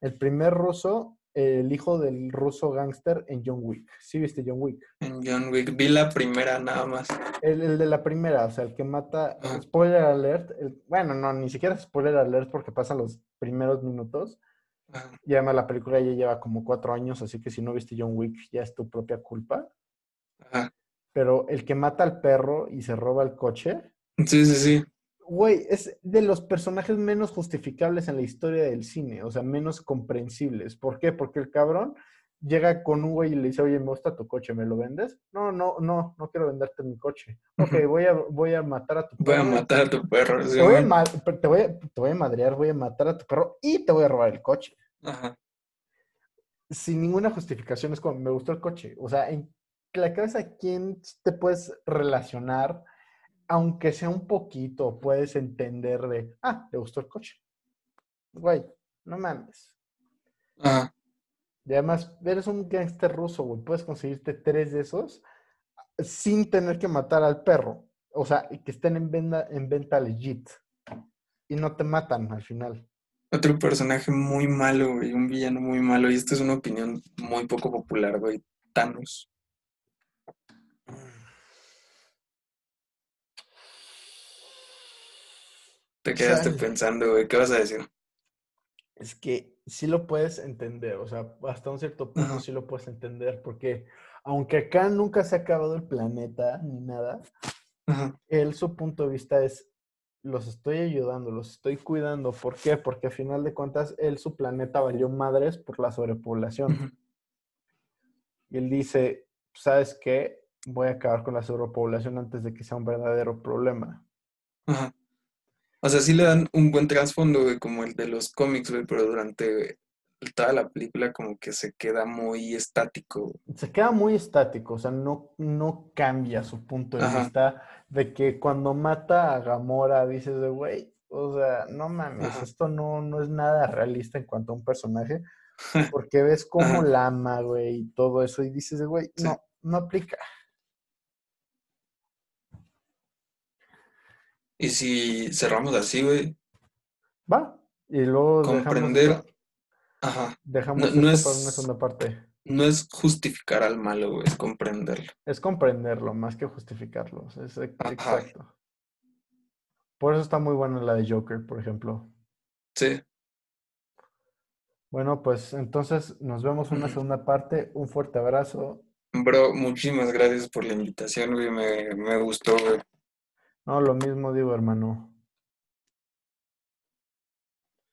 el primer ruso, el hijo del ruso gángster en John Wick. ¿Sí viste John Wick? En John Wick. Vi la primera nada más. El, el de la primera, o sea, el que mata, Ajá. spoiler alert, el- bueno, no, ni siquiera spoiler alert porque pasan los primeros minutos. Ajá. Y además la película ya lleva como cuatro años, así que si no viste John Wick ya es tu propia culpa. Ajá. Pero el que mata al perro y se roba el coche, Sí, sí, sí. güey, es de los personajes menos justificables en la historia del cine, o sea, menos comprensibles. ¿Por qué? Porque el cabrón llega con un güey y le dice, oye, me gusta tu coche, ¿me lo vendes? No, no, no, no quiero venderte mi coche. Ok, voy a, voy a matar a tu Voy a perro. matar a tu perro. sí, Te voy, a te, voy a, te voy a madrear, voy a matar a tu perro y te voy a robar el coche. Ajá. sin ninguna justificación, es como, me gustó el coche. O sea, en la cabeza, ¿quién te puedes relacionar? Aunque sea un poquito, puedes entender de, ah, le gustó el coche. Güey, no mames. Ajá. Y además, eres un gángster ruso, güey. Puedes conseguirte tres de esos sin tener que matar al perro. O sea, y que estén en venta, en venta legit. Y no te matan al final. Otro personaje muy malo, güey. Un villano muy malo. Y esta es una opinión muy poco popular, güey. Thanos. Te quedaste pensando, güey. ¿Qué vas a decir? Es que sí lo puedes entender, o sea, hasta un cierto punto sí lo puedes entender, porque aunque acá nunca se ha acabado el planeta ni nada, él su punto de vista es, los estoy ayudando, los estoy cuidando. ¿Por qué? Porque a final de cuentas, él su planeta valió madres por la sobrepoblación. Y él dice, ¿sabes qué? Voy a acabar con la sobrepoblación antes de que sea un verdadero problema. Ajá. O sea, sí le dan un buen trasfondo, güey, como el de los cómics, güey, pero durante toda la película como que se queda muy estático. güey. se queda muy estático, o sea, no, no cambia su punto de Ajá. vista de que cuando mata a Gamora dices de, güey, o sea, no mames, Ajá. esto no, no es nada realista en cuanto a un personaje, porque ves cómo Ajá. la ama, güey, y todo eso, y dices de, güey, Sí. no, no aplica. Y si cerramos así, güey, Va, y luego comprender, ajá, dejamos no- no para es- una segunda parte. no es justificar al malo, güey, es comprenderlo. Es comprenderlo más que justificarlo, es Ajá. exacto. Por eso está muy buena la de Joker, por ejemplo. Sí, Bueno, pues entonces nos vemos en una segunda parte. Un fuerte abrazo. bro, muchísimas gracias por la invitación, güey, me, me gustó, güey. No, lo mismo digo, hermano.